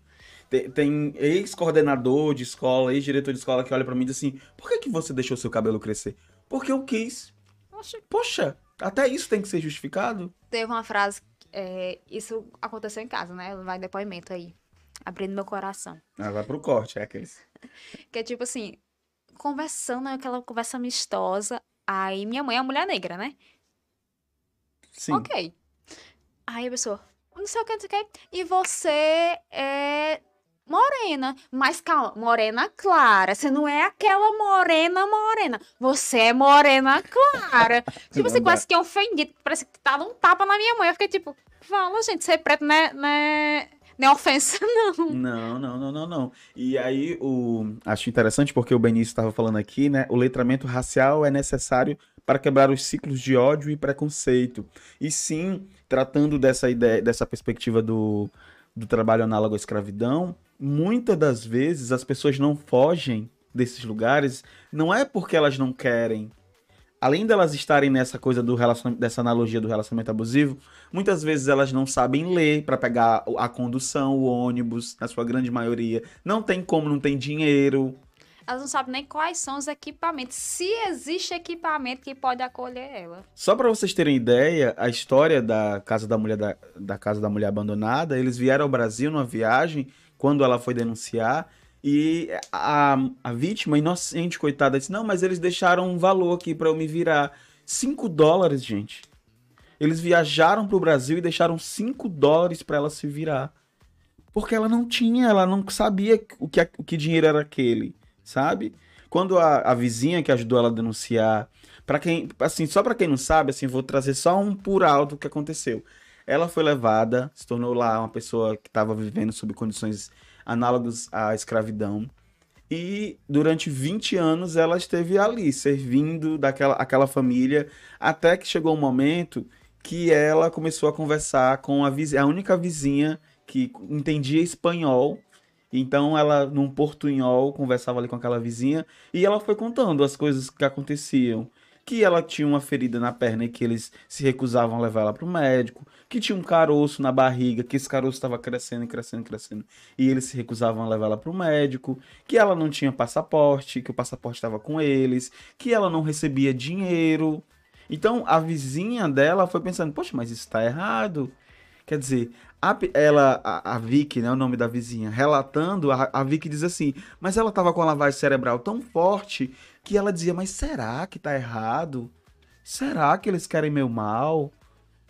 Tem, tem ex-coordenador de escola, ex-diretor de escola que olha para mim e diz assim: por que, que você deixou seu cabelo crescer? Porque eu quis. Poxa, até isso tem que ser justificado. Teve uma frase, é, isso aconteceu em casa, né? Vai depoimento aí. Abrindo meu coração. Ah, vai pro corte, é aqueles. que é tipo assim, conversando, aquela conversa amistosa. Aí minha mãe é uma mulher negra, né? Sim. Ok. Aí a pessoa, não sei o que, não sei o que. E você é morena. Mas calma, morena clara. Você não é aquela morena morena. Você é morena clara. tipo, você quase que é ofendido. Parece que tá dando um tapa na minha mãe. Eu fiquei tipo, fala, gente, ser preto não é, não é, ofensa, não. Não, não, não, não, não. E aí, o... acho interessante porque o Benício estava falando aqui, né? O letramento racial é necessário para quebrar os ciclos de ódio e preconceito. E sim, tratando dessa ideia, dessa perspectiva do, do trabalho análogo à escravidão, muitas das vezes as pessoas não fogem desses lugares, não é porque elas não querem. Além delas estarem nessa coisa do relacionamento, dessa analogia do relacionamento abusivo, muitas vezes elas não sabem ler para pegar a condução, o ônibus, na sua grande maioria. Não tem como, não tem dinheiro. Elas não sabem nem quais são os equipamentos, se existe equipamento que pode acolher ela. Só para vocês terem ideia, a história da casa da mulher da, da casa da mulher abandonada, eles vieram ao Brasil numa viagem quando ela foi denunciar. E a, a vítima, inocente, coitada, disse: Não, mas eles deixaram um valor aqui para eu me virar. 5 dólares, gente. Eles viajaram pro Brasil e deixaram 5 dólares para ela se virar. Porque ela não tinha, ela não sabia o que, o que dinheiro era aquele, sabe? Quando a, a vizinha que ajudou ela a denunciar, para quem, assim, só para quem não sabe, assim, vou trazer só um por alto o que aconteceu. Ela foi levada, se tornou lá uma pessoa que estava vivendo sob condições análogas à escravidão. E durante 20 anos ela esteve ali, servindo daquela aquela família, até que chegou um momento que ela começou a conversar com a, a única vizinha que entendia espanhol. Então ela, num portunhol, conversava ali com aquela vizinha e ela foi contando as coisas que aconteciam que ela tinha uma ferida na perna e que eles se recusavam a levar ela para o médico, que tinha um caroço na barriga, que esse caroço estava crescendo, crescendo, crescendo, e eles se recusavam a levar ela para o médico, que ela não tinha passaporte, que o passaporte estava com eles, que ela não recebia dinheiro. Então a vizinha dela foi pensando, poxa, mas isso está errado. Quer dizer, a, ela, a, a Vicky, né, o nome da vizinha, relatando, a, a Vicky diz assim, mas ela estava com a lavagem cerebral tão forte que ela dizia, mas será que tá errado? Será que eles querem meu mal?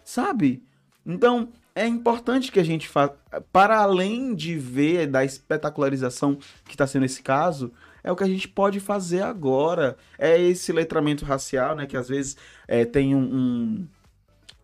Sabe? Então, é importante que a gente faça, para além de ver da espetacularização que está sendo esse caso, é o que a gente pode fazer agora. É esse letramento racial, né? Que às vezes é, tem um, um,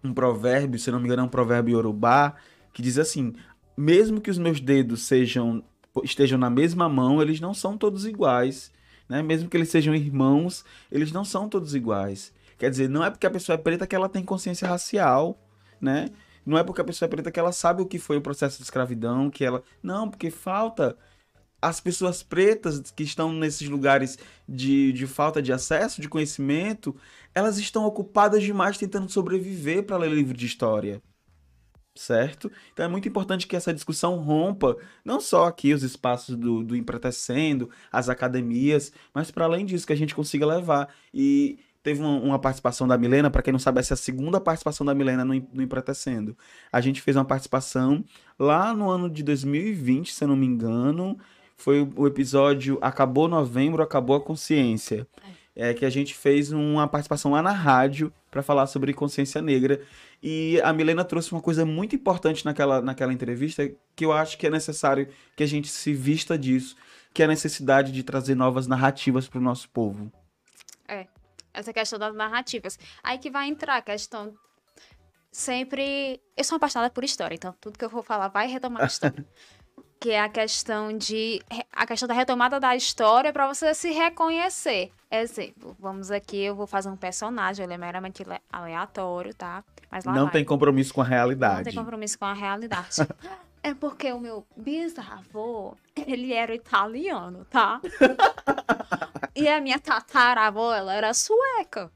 um, provérbio, se não me engano, é um provérbio yorubá, que diz assim: mesmo que os meus dedos sejam estejam na mesma mão, eles não são todos iguais né? Mesmo que eles sejam irmãos, eles não são todos iguais. Quer dizer, não é porque a pessoa é preta que ela tem consciência racial, né? Não é porque a pessoa é preta que ela sabe o que foi o processo de escravidão, que ela. Não, porque falta as pessoas pretas que estão nesses lugares de, de falta de acesso, de conhecimento, elas estão ocupadas demais tentando sobreviver para ler livro de história certo? Então é muito importante que essa discussão rompa, não só aqui os espaços do, do Empretecendo, as academias, mas para além disso, que a gente consiga levar. E teve uma, uma participação da Milena, para quem não sabe, essa é a segunda participação da Milena no, no Empretecendo. A gente fez uma participação lá no ano de 2020, se eu não me engano, foi o episódio Acabou Novembro, Acabou a Consciência. É que a gente fez uma participação lá na rádio para falar sobre consciência negra. E a Milena trouxe uma coisa muito importante naquela, naquela entrevista que eu acho que é necessário que a gente se vista disso, que é a necessidade de trazer novas narrativas para o nosso povo. É, essa questão das narrativas. Aí que vai entrar a questão sempre. Eu sou apaixonada por história, então tudo que eu vou falar vai retomar a história. que é a questão de a questão da retomada da história para você se reconhecer. Exemplo, vamos aqui, eu vou fazer um personagem, ele é meramente aleatório, tá? Mas não vai. tem compromisso com a realidade. Não tem compromisso com a realidade. é porque o meu bisavô, ele era italiano, tá? e a minha tataravó, ela era sueca.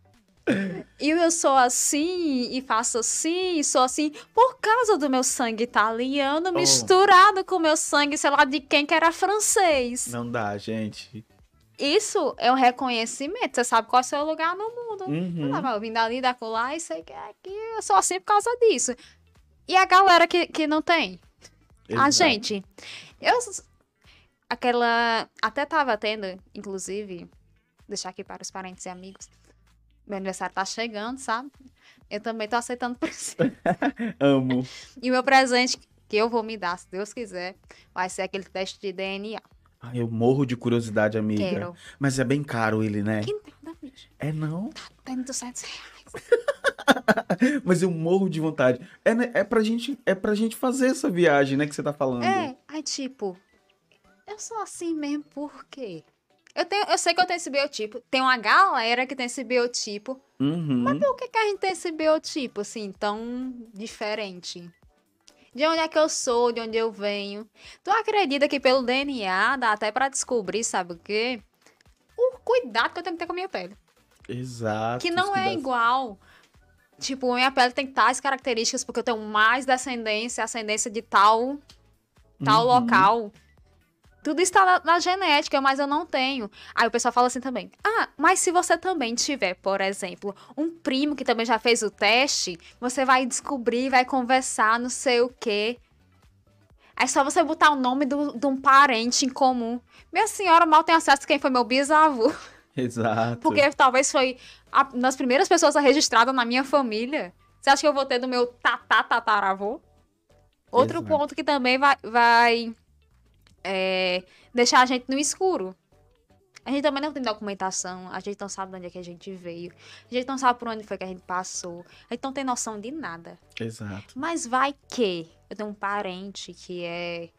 E eu sou assim, e faço assim, e sou assim, por causa do meu sangue italiano oh. misturado com o meu sangue, sei lá, de quem que era francês. Não dá, gente. Isso é um reconhecimento. Você sabe qual é o seu lugar no mundo. Uhum. Ah, eu vim dali, da colar, e sei que aqui eu sou assim por causa disso. E a galera que, que não tem? Exato. A gente. Eu. Aquela. Até tava tendo, inclusive, deixar aqui para os parentes e amigos meu aniversário tá chegando, sabe? Eu também tô aceitando presente. Amo. E o meu presente que eu vou me dar, se Deus quiser, vai ser aquele teste de DNA. Ai, eu morro de curiosidade, amiga. Quero. Mas é bem caro ele, né? Que nada, bicho. É não? Tá tendo 200 reais. Mas eu morro de vontade. É, né, é, pra gente, é pra gente fazer essa viagem, né, que você tá falando. É, aí tipo, eu sou assim mesmo por quê? Eu, tenho, eu sei que eu tenho esse biotipo. Tem uma galera que tem esse biotipo. Uhum. Mas por que, que a gente tem esse biotipo, assim, tão diferente? De onde é que eu sou, de onde eu venho. Tu acredita que pelo DNA dá até para descobrir, sabe o quê? O cuidado que eu tenho que ter com a minha pele. Exato. Que não é igual. Tipo, minha pele tem tais características porque eu tenho mais descendência, ascendência de tal, tal uhum. local. Tudo está na, na, genética, mas eu não tenho. Aí o pessoal fala assim também: Ah, mas se você também tiver, por exemplo, um primo que também já fez o teste, você vai descobrir, vai conversar, não sei o quê. É só você botar o nome de um parente em comum. Minha senhora mal tem acesso a quem foi meu bisavô. Exato. Porque talvez foi a, das primeiras pessoas registradas na minha família. Você acha que eu vou ter do meu tatá tataravô? Outro Exato. ponto que também vai, vai é, deixar a gente no escuro. A gente também não tem documentação, a gente não sabe de onde é que a gente veio, a gente não sabe por onde foi que a gente passou, a gente não tem noção de nada. Exato. Mas vai que eu tenho um parente que é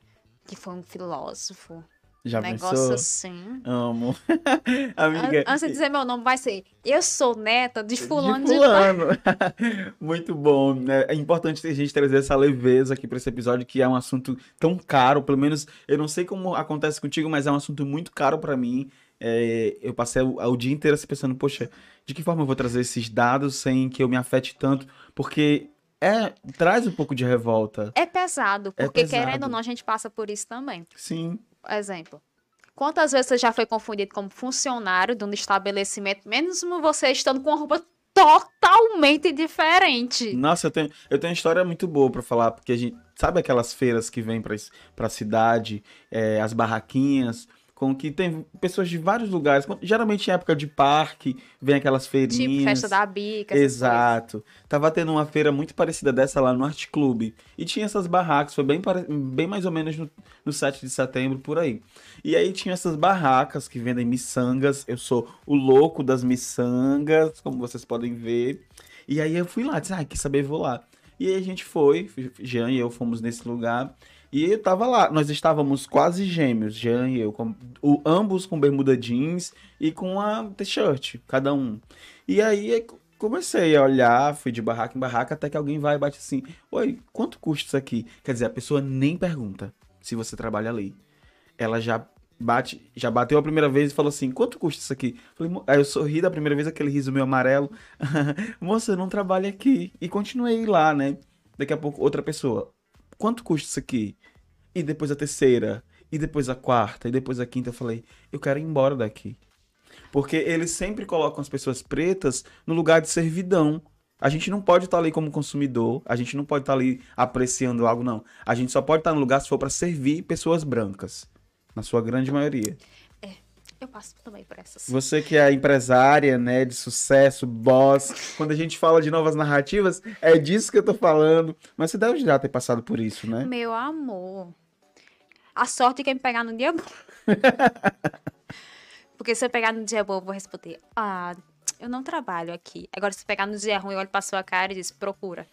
que foi um filósofo, Já negócio pensou? assim. Amo. Amiga. An- Antes de dizer meu nome, vai ser eu sou neta de fulano de de, fulano. Muito bom. né? É importante a gente trazer essa leveza aqui para esse episódio, que é um assunto tão caro. Pelo menos, eu não sei como acontece contigo, mas é um assunto muito caro para mim. É, eu passei o, o dia inteiro assim pensando, poxa, de que forma eu vou trazer esses dados sem que eu me afete tanto? Porque é, traz um pouco de revolta. É pesado, É porque pesado. querendo ou não, a gente passa por isso também. Sim. Exemplo. Quantas vezes você já foi confundido como funcionário de um estabelecimento, mesmo você estando com uma roupa totalmente diferente? Nossa, eu tenho, eu tenho uma história muito boa pra falar, porque a gente sabe aquelas feiras que vêm es- pra cidade, é, as barraquinhas, com que tem pessoas de vários lugares, geralmente em época de parque, vem aquelas feirinhas. Tipo festa da bica, Exato. Tava tendo uma feira muito parecida dessa lá no Art Club. E tinha essas barracas, foi bem, pare- bem mais ou menos no, no 7 de setembro, por aí. E aí tinha essas barracas que vendem miçangas. Eu sou o louco das miçangas, como vocês podem ver. E aí eu fui lá, disse, ah, quer saber, vou lá. E aí a gente foi, Jean e eu fomos nesse lugar. E eu tava lá, nós estávamos quase gêmeos, Jean e eu, com, o, ambos com bermuda jeans e com a t-shirt, cada um. E aí comecei a olhar, fui de barraca em barraca, até que alguém vai e bate assim: Oi, quanto custa isso aqui? Quer dizer, a pessoa nem pergunta se você trabalha ali. Ela já bate, já bateu a primeira vez e falou assim: quanto custa isso aqui? Falei, aí eu sorri da primeira vez, aquele riso meio amarelo. Moça, eu não trabalho aqui. E continuei lá, né? Daqui a pouco, outra pessoa. Quanto custa isso aqui? E depois a terceira. E depois a quarta. E depois a quinta. Eu falei, eu quero ir embora daqui. Porque eles sempre colocam as pessoas pretas no lugar de servidão. A gente não pode estar ali como consumidor, a gente não pode estar ali apreciando algo, não. A gente só pode estar no lugar se for para servir pessoas brancas, na sua grande maioria. Eu passo também por essas. Você que é empresária, né, de sucesso, boss, quando a gente fala de novas narrativas, é disso que eu tô falando. Mas você deve já ter passado por isso, né? Meu amor. A sorte é que me pegar no dia bom. Porque se eu pegar no dia bom, eu vou responder: Ah, eu não trabalho aqui. Agora, se eu pegar no dia ruim, eu olho pra sua cara e diz: Procura.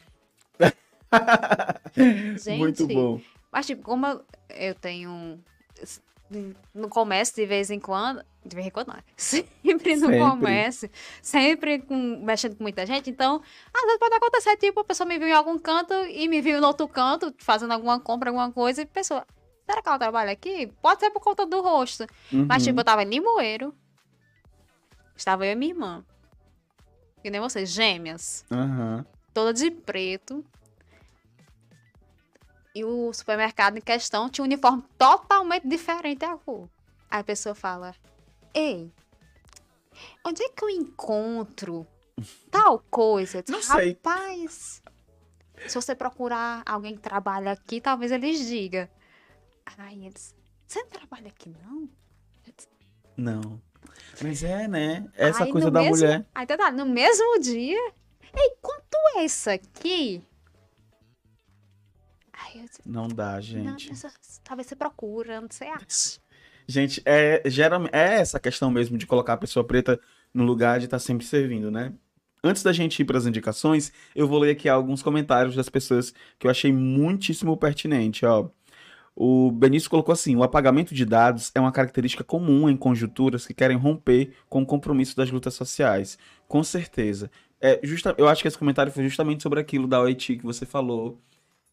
Gente, Muito bom. Mas, tipo, como eu tenho. No comércio, de vez em quando. De vez em quando, não. Sempre no Sempre. comércio. Sempre com, mexendo com muita gente. Então, às vezes pode acontecer, tipo, a pessoa me viu em algum canto e me viu no outro canto, fazendo alguma compra, alguma coisa, e a pessoa. Será que ela trabalha aqui? Pode ser por conta do rosto. Mas, Uhum. tipo, eu tava em Limoeiro. Estava eu e minha irmã. Que nem vocês, gêmeas Aham. toda de preto. E o supermercado em questão tinha um uniforme totalmente diferente da cor. Aí a pessoa fala: Ei, onde é que eu encontro tal coisa? Não sei. Rapaz, se você procurar alguém que trabalha aqui, talvez eles digam. Aí eles: Você não trabalha aqui, não? Disse, Não. Mas é, né? Essa Aí, coisa da mesmo- mulher. Aí tá, no mesmo dia. Ei, quanto é isso aqui? Disse, Não dá, não, gente. mas talvez você procura, não sei acha. Gente, é, geralmente, é essa questão mesmo de colocar a pessoa preta no lugar de estar sempre servindo, né? Antes da gente ir para as indicações, eu vou ler aqui alguns comentários das pessoas que eu achei muitíssimo pertinente, ó. O Benício colocou assim: o apagamento de dados é uma característica comum em conjunturas que querem romper com o compromisso das lutas sociais. Com certeza. É, justa, eu acho que esse comentário foi justamente sobre aquilo da OIT que você falou,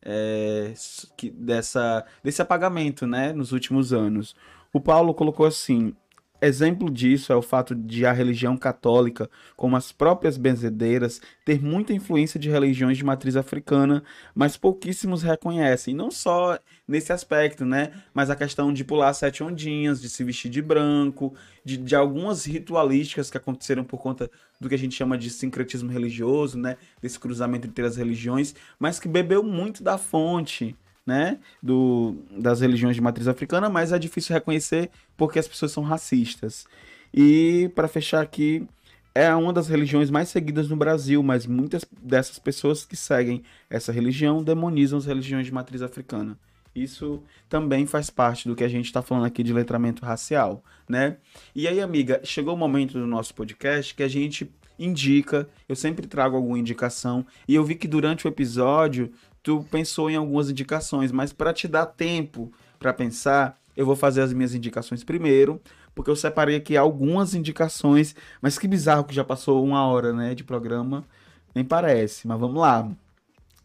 é, que, dessa, desse apagamento, né, nos últimos anos. O Paulo colocou assim: exemplo disso é o fato de a religião católica, como as próprias benzedeiras, ter muita influência de religiões de matriz africana, mas pouquíssimos reconhecem. Não só nesse aspecto, né? Mas a questão de pular sete ondinhas, de se vestir de branco, de, de algumas ritualísticas que aconteceram por conta do que a gente chama de sincretismo religioso, né? Desse cruzamento entre as religiões, mas que bebeu muito da fonte, né? Do, das religiões de matriz africana, mas é difícil reconhecer porque as pessoas são racistas. E para fechar aqui, é uma das religiões mais seguidas no Brasil, mas muitas dessas pessoas que seguem essa religião demonizam as religiões de matriz africana. Isso também faz parte do que a gente está falando aqui de letramento racial, né? E aí, amiga, chegou o momento do nosso podcast que a gente indica, eu sempre trago alguma indicação, e eu vi que durante o episódio tu pensou em algumas indicações, mas para te dar tempo para pensar, eu vou fazer as minhas indicações primeiro, porque eu separei aqui algumas indicações, mas que bizarro que já passou uma hora, né, de programa, nem parece, mas vamos lá.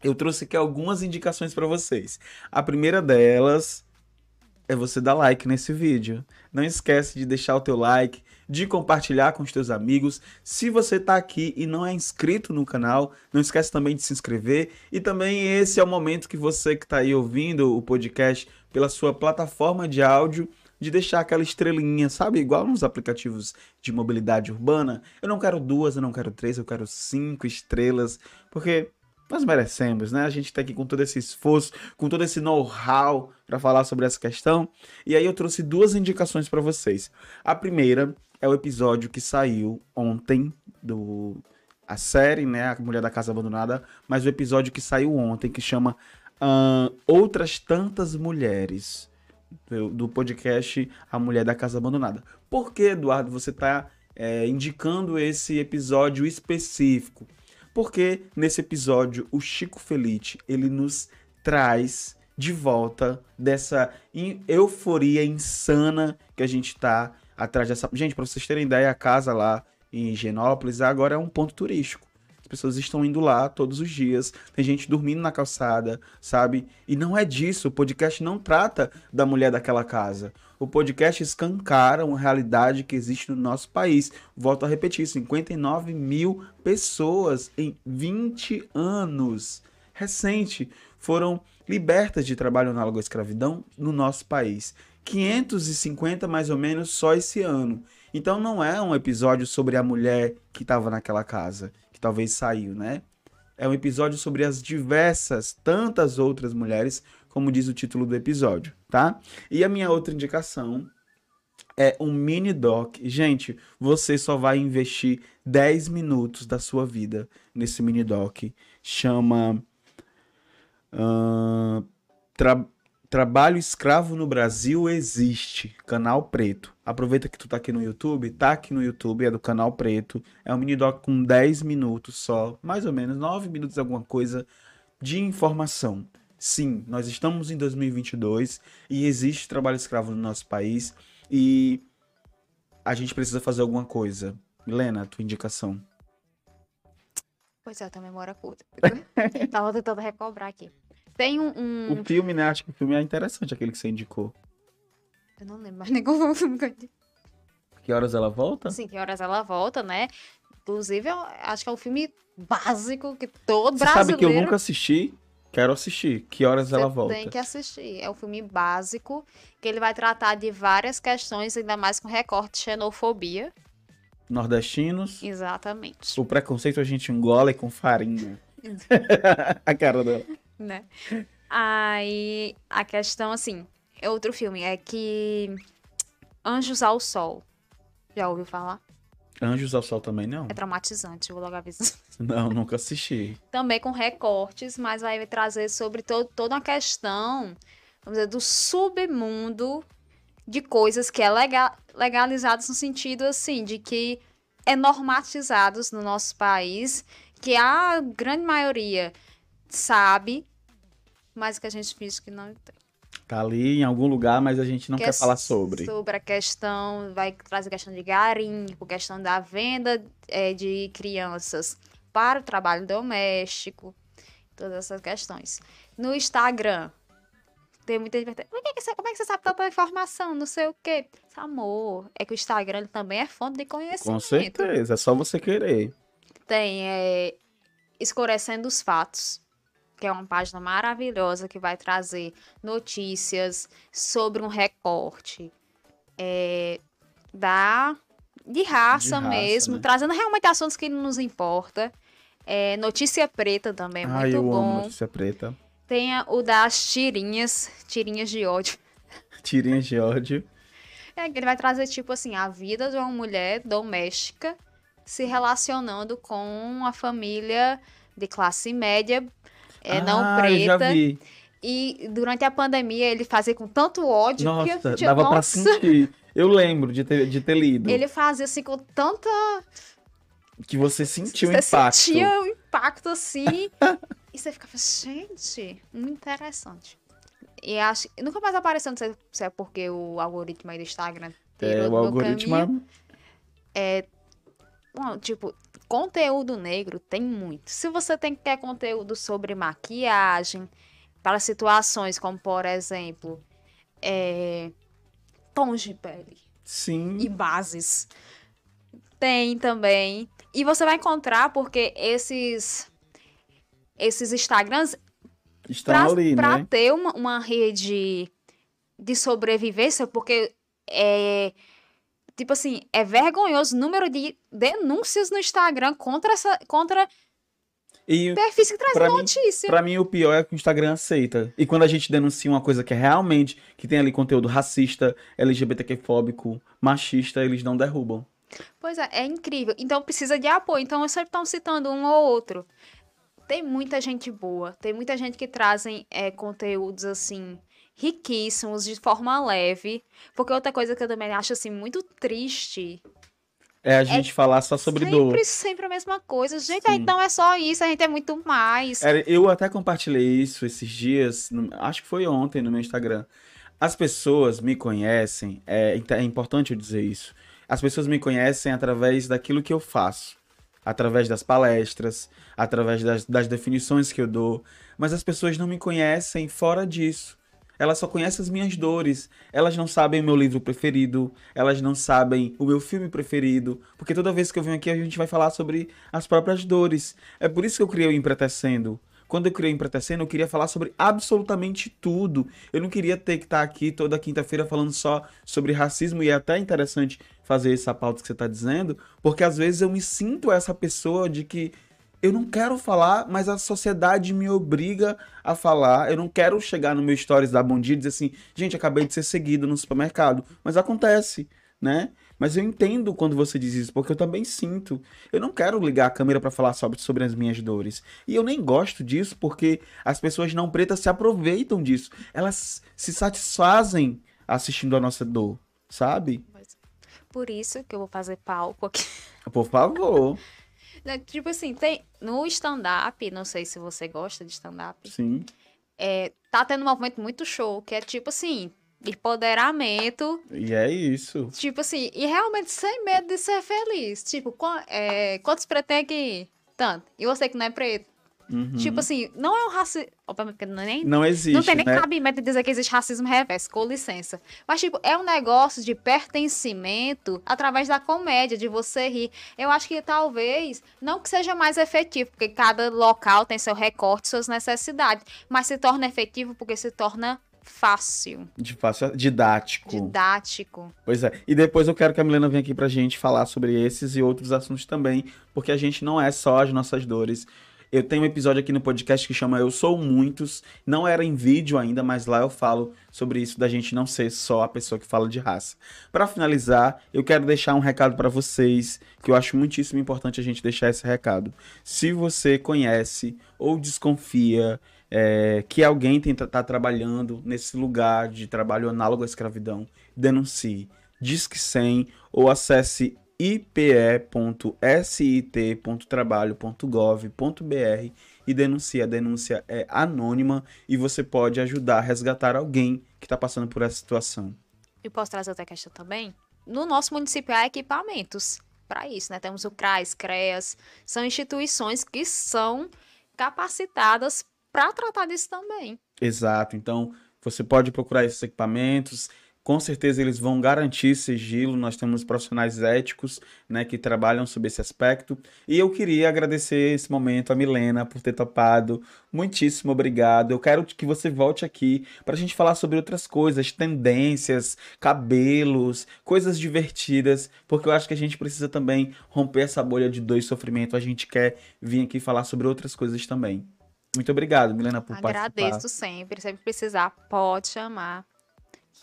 Eu trouxe aqui algumas indicações para vocês. A primeira delas é você dar like nesse vídeo. Não esquece de deixar o teu like, de compartilhar com os teus amigos. Se você está aqui e não é inscrito no canal, não esquece também de se inscrever. E também esse é o momento que você que está aí ouvindo o podcast pela sua plataforma de áudio, de deixar aquela estrelinha, sabe? Igual nos aplicativos de mobilidade urbana. Eu não quero duas, eu não quero três, eu quero cinco estrelas, porque nós merecemos, né? A gente está aqui com todo esse esforço, com todo esse know-how para falar sobre essa questão. E aí eu trouxe duas indicações para vocês. A primeira é o episódio que saiu ontem do a série, né, a Mulher da Casa Abandonada, mas o episódio que saiu ontem que chama uh, Outras Tantas Mulheres do podcast A Mulher da Casa Abandonada. Por que, Eduardo, você está é, indicando esse episódio específico? Porque nesse episódio o Chico Felite ele nos traz de volta dessa euforia insana que a gente está atrás dessa. Gente, para vocês terem ideia, a casa lá em Genópolis agora é um ponto turístico. As pessoas estão indo lá todos os dias, tem gente dormindo na calçada, sabe? E não é disso, o podcast não trata da mulher daquela casa. O podcast escancara uma realidade que existe no nosso país. Volto a repetir: 59 mil pessoas em 20 anos recente foram libertas de trabalho análogo à escravidão no nosso país. 550 mais ou menos só esse ano. Então não é um episódio sobre a mulher que estava naquela casa, que talvez saiu, né? É um episódio sobre as diversas, tantas outras mulheres, como diz o título do episódio, tá? E a minha outra indicação é um mini doc. Gente, você só vai investir 10 minutos da sua vida nesse mini doc. Chama. Uh, Trabalho escravo no Brasil existe. Canal Preto. Aproveita que tu tá aqui no YouTube, tá aqui no YouTube, é do Canal Preto. É um mini doc com 10 minutos só, mais ou menos 9 minutos alguma coisa de informação. Sim, nós estamos em 2022 e existe trabalho escravo no nosso país e a gente precisa fazer alguma coisa. Milena, tua indicação. Pois é, eu tenho memória curta. Tava tentando recobrar aqui. Tem um, um, O filme, né? Acho que o filme é interessante, aquele que você indicou. Eu não lembro mais nem qual foi o filme que eu indiquei. Que horas ela volta? Sim, que horas ela volta, né? Inclusive, eu acho que é um filme básico que todo Você brasileiro... sabe que eu nunca assisti? Quero assistir. Que horas ela Você volta? tem que assistir. É um filme básico que ele vai tratar de várias questões, ainda mais com recorte de xenofobia. Nordestinos. Exatamente. O preconceito a gente engole com farinha. a cara dela. Né? Aí a questão, assim, é outro filme, é que Anjos ao Sol. Já ouviu falar? Anjos ao Sol também não? É traumatizante, vou logo avisar. Não, nunca assisti. Também com recortes, mas vai trazer sobre to toda uma questão, vamos dizer, do submundo de coisas que é legal legalizadas no sentido, assim, de que é normatizados no nosso país, que a grande maioria sabe, mas que a gente finge que não tem. Tá ali em algum lugar, mas a gente não Que quer é falar sobre. Sobre a questão, vai trazer questão de garimpo, questão da venda eh, de crianças para o trabalho doméstico, todas essas questões. No Instagram, tem muita gente perguntando, "Por que que você- como é que você sabe tanta informação, não sei o quê? Amor, é que o Instagram ele também é fonte de conhecimento. Com certeza, é só você querer. Tem é, Escurecendo os Fatos, que é uma página maravilhosa que vai trazer notícias sobre um recorte é, da, de raça De raça, mesmo, né? trazendo realmente assuntos que nos importa. É, Notícia Preta também Ai, muito eu amo bom. notícia preta. Tem o das tirinhas, tirinhas de ódio. Tirinhas de ódio. É, que ele vai trazer, tipo assim, a vida de uma mulher doméstica se relacionando com a família de classe média, é, não Ah, eu preta. já vi. E durante a pandemia ele fazia com tanto ódio que eu Nossa, tinha- dava pra nossa, sentir. Eu lembro de ter, de ter lido. Ele fazia assim com tanta. Que você sentiu o você impacto. sentia o impacto assim. e você ficava, gente, muito interessante. E acho nunca mais apareceu, não sei se é porque o algoritmo aí do Instagram É, o algoritmo caminho. é- Bom, tipo, conteúdo negro tem muito. Se você tem quer conteúdo sobre maquiagem, para situações como, por exemplo, é, tons de pele Sim. e bases, tem também. E você vai encontrar porque esses esses Instagrams Estão para ali, né? ter uma, uma rede de sobrevivência, porque é tipo assim, é vergonhoso o número de denúncias no Instagram contra essa contra E perfis que trazem mim- notícia. pra mim o pior é que o Instagram aceita. E quando a gente denuncia uma coisa que é realmente, que tem ali conteúdo racista, LGBTQ-fóbico, machista, eles não derrubam. Pois é, é incrível. Então precisa de apoio. Então eu sempre estão citando um ou outro. Tem muita gente boa, tem muita gente que trazem é, conteúdos assim riquíssimos de forma leve. Porque outra coisa que eu também acho assim muito triste É a gente falar só sobre sempre, dor. sempre a mesma coisa. Gente, Sim. não é só isso, a gente é muito mais. Era- Eu até compartilhei isso esses dias, acho que foi ontem no meu Instagram. As pessoas me conhecem, é, é importante eu dizer isso. As pessoas me conhecem através daquilo que eu faço, através das palestras, através das, das definições que eu dou. Mas as pessoas não me conhecem fora disso. Elas só conhecem as minhas dores. Elas não sabem o meu livro preferido. Elas não sabem o meu filme preferido. Porque toda vez que eu venho aqui, a gente vai falar sobre as próprias dores. É por isso que eu criei o Empretecendo. Quando eu criei o Empretecendo, eu queria falar sobre absolutamente tudo. Eu não queria ter que estar aqui toda quinta-feira falando só sobre racismo. E é até interessante fazer essa pauta que você está dizendo, porque às vezes eu me sinto essa pessoa de que eu não quero falar, mas a sociedade me obriga a falar. Eu não quero chegar no meu stories da Bom Dia e dizer assim, gente, acabei de ser seguido no supermercado. Mas acontece, né? Mas eu entendo quando você diz isso, porque eu também sinto. Eu não quero ligar a câmera para falar sobre, sobre as minhas dores. E eu nem gosto disso, porque as pessoas não pretas se aproveitam disso. Elas se satisfazem assistindo a nossa dor, sabe? Por isso que eu vou fazer palco aqui. Por favor. Né, Tipo assim, tem no stand-up, não sei se você gosta de stand-up, Sim. é, tá tendo um movimento muito show, que é tipo assim, empoderamento, E é isso. tipo assim, e realmente sem medo de ser feliz. Tipo, é, quantos aqui? Tanto. E você que não é preto? Uhum. Tipo assim, não é um racismo. É nem não existe, não tem nem né? cabimento de dizer que existe racismo reverso, com licença. Mas, tipo, é um negócio de pertencimento através da comédia, de você rir. Eu acho que talvez, não que seja mais efetivo, porque cada local tem seu recorte, suas necessidades, mas se torna efetivo porque se torna fácil, De fácil, didático. didático. Pois é. E depois eu quero que a Milena venha aqui pra gente falar sobre esses e outros assuntos também, porque a gente não é só as nossas dores. Eu tenho um episódio aqui no podcast que chama Eu Sou Muitos. Não era em vídeo ainda, mas lá eu falo sobre isso da gente não ser só a pessoa que fala de raça. Pra finalizar, eu quero deixar um recado pra vocês, que eu acho muitíssimo importante a gente deixar esse recado. Se você conhece ou desconfia é, que alguém está trabalhando nesse lugar de trabalho análogo à escravidão, denuncie. Disque 100 ou acesse ipe.sit.trabalho.gov.br e denuncie. A denúncia é anônima e você pode ajudar a resgatar alguém que está passando por essa situação. E posso trazer outra questão também? No nosso município há equipamentos para isso, né? Temos o CRAS, CREAS, são instituições que são capacitadas para tratar disso também. Exato. Então, você pode procurar esses equipamentos. Com certeza eles vão garantir sigilo. Nós temos profissionais éticos, né, que trabalham sobre esse aspecto. E eu queria agradecer esse momento a Milena por ter topado. Muitíssimo obrigado. Eu quero que você volte aqui para a gente falar sobre outras coisas, tendências, cabelos, coisas divertidas, porque eu acho que a gente precisa também romper essa bolha de dor e sofrimento. A gente quer vir aqui falar sobre outras coisas também. Muito obrigado, Milena, por participar. Agradeço sempre. Sempre precisar, pode chamar.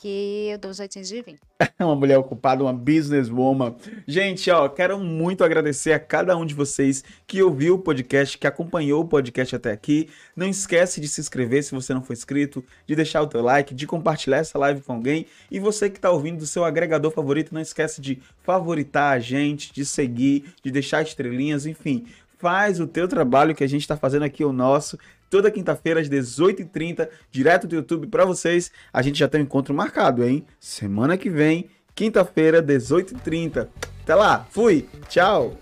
Que eu dou os jeitinhos de vir. uma mulher ocupada, uma businesswoman. Gente, ó, quero muito agradecer a cada um de vocês que ouviu o podcast, que acompanhou o podcast até aqui. Não esquece de se inscrever se você não for inscrito, de deixar o teu like, de compartilhar essa live com alguém. E você que está ouvindo do seu agregador favorito, não esquece de favoritar a gente, de seguir, de deixar estrelinhas, enfim. Faz o teu trabalho que a gente está fazendo aqui, o nosso toda quinta-feira às 18h30, direto do YouTube para vocês. A gente já tem um encontro marcado, hein? Semana que vem, quinta-feira, 18h30. Até lá, fui, tchau!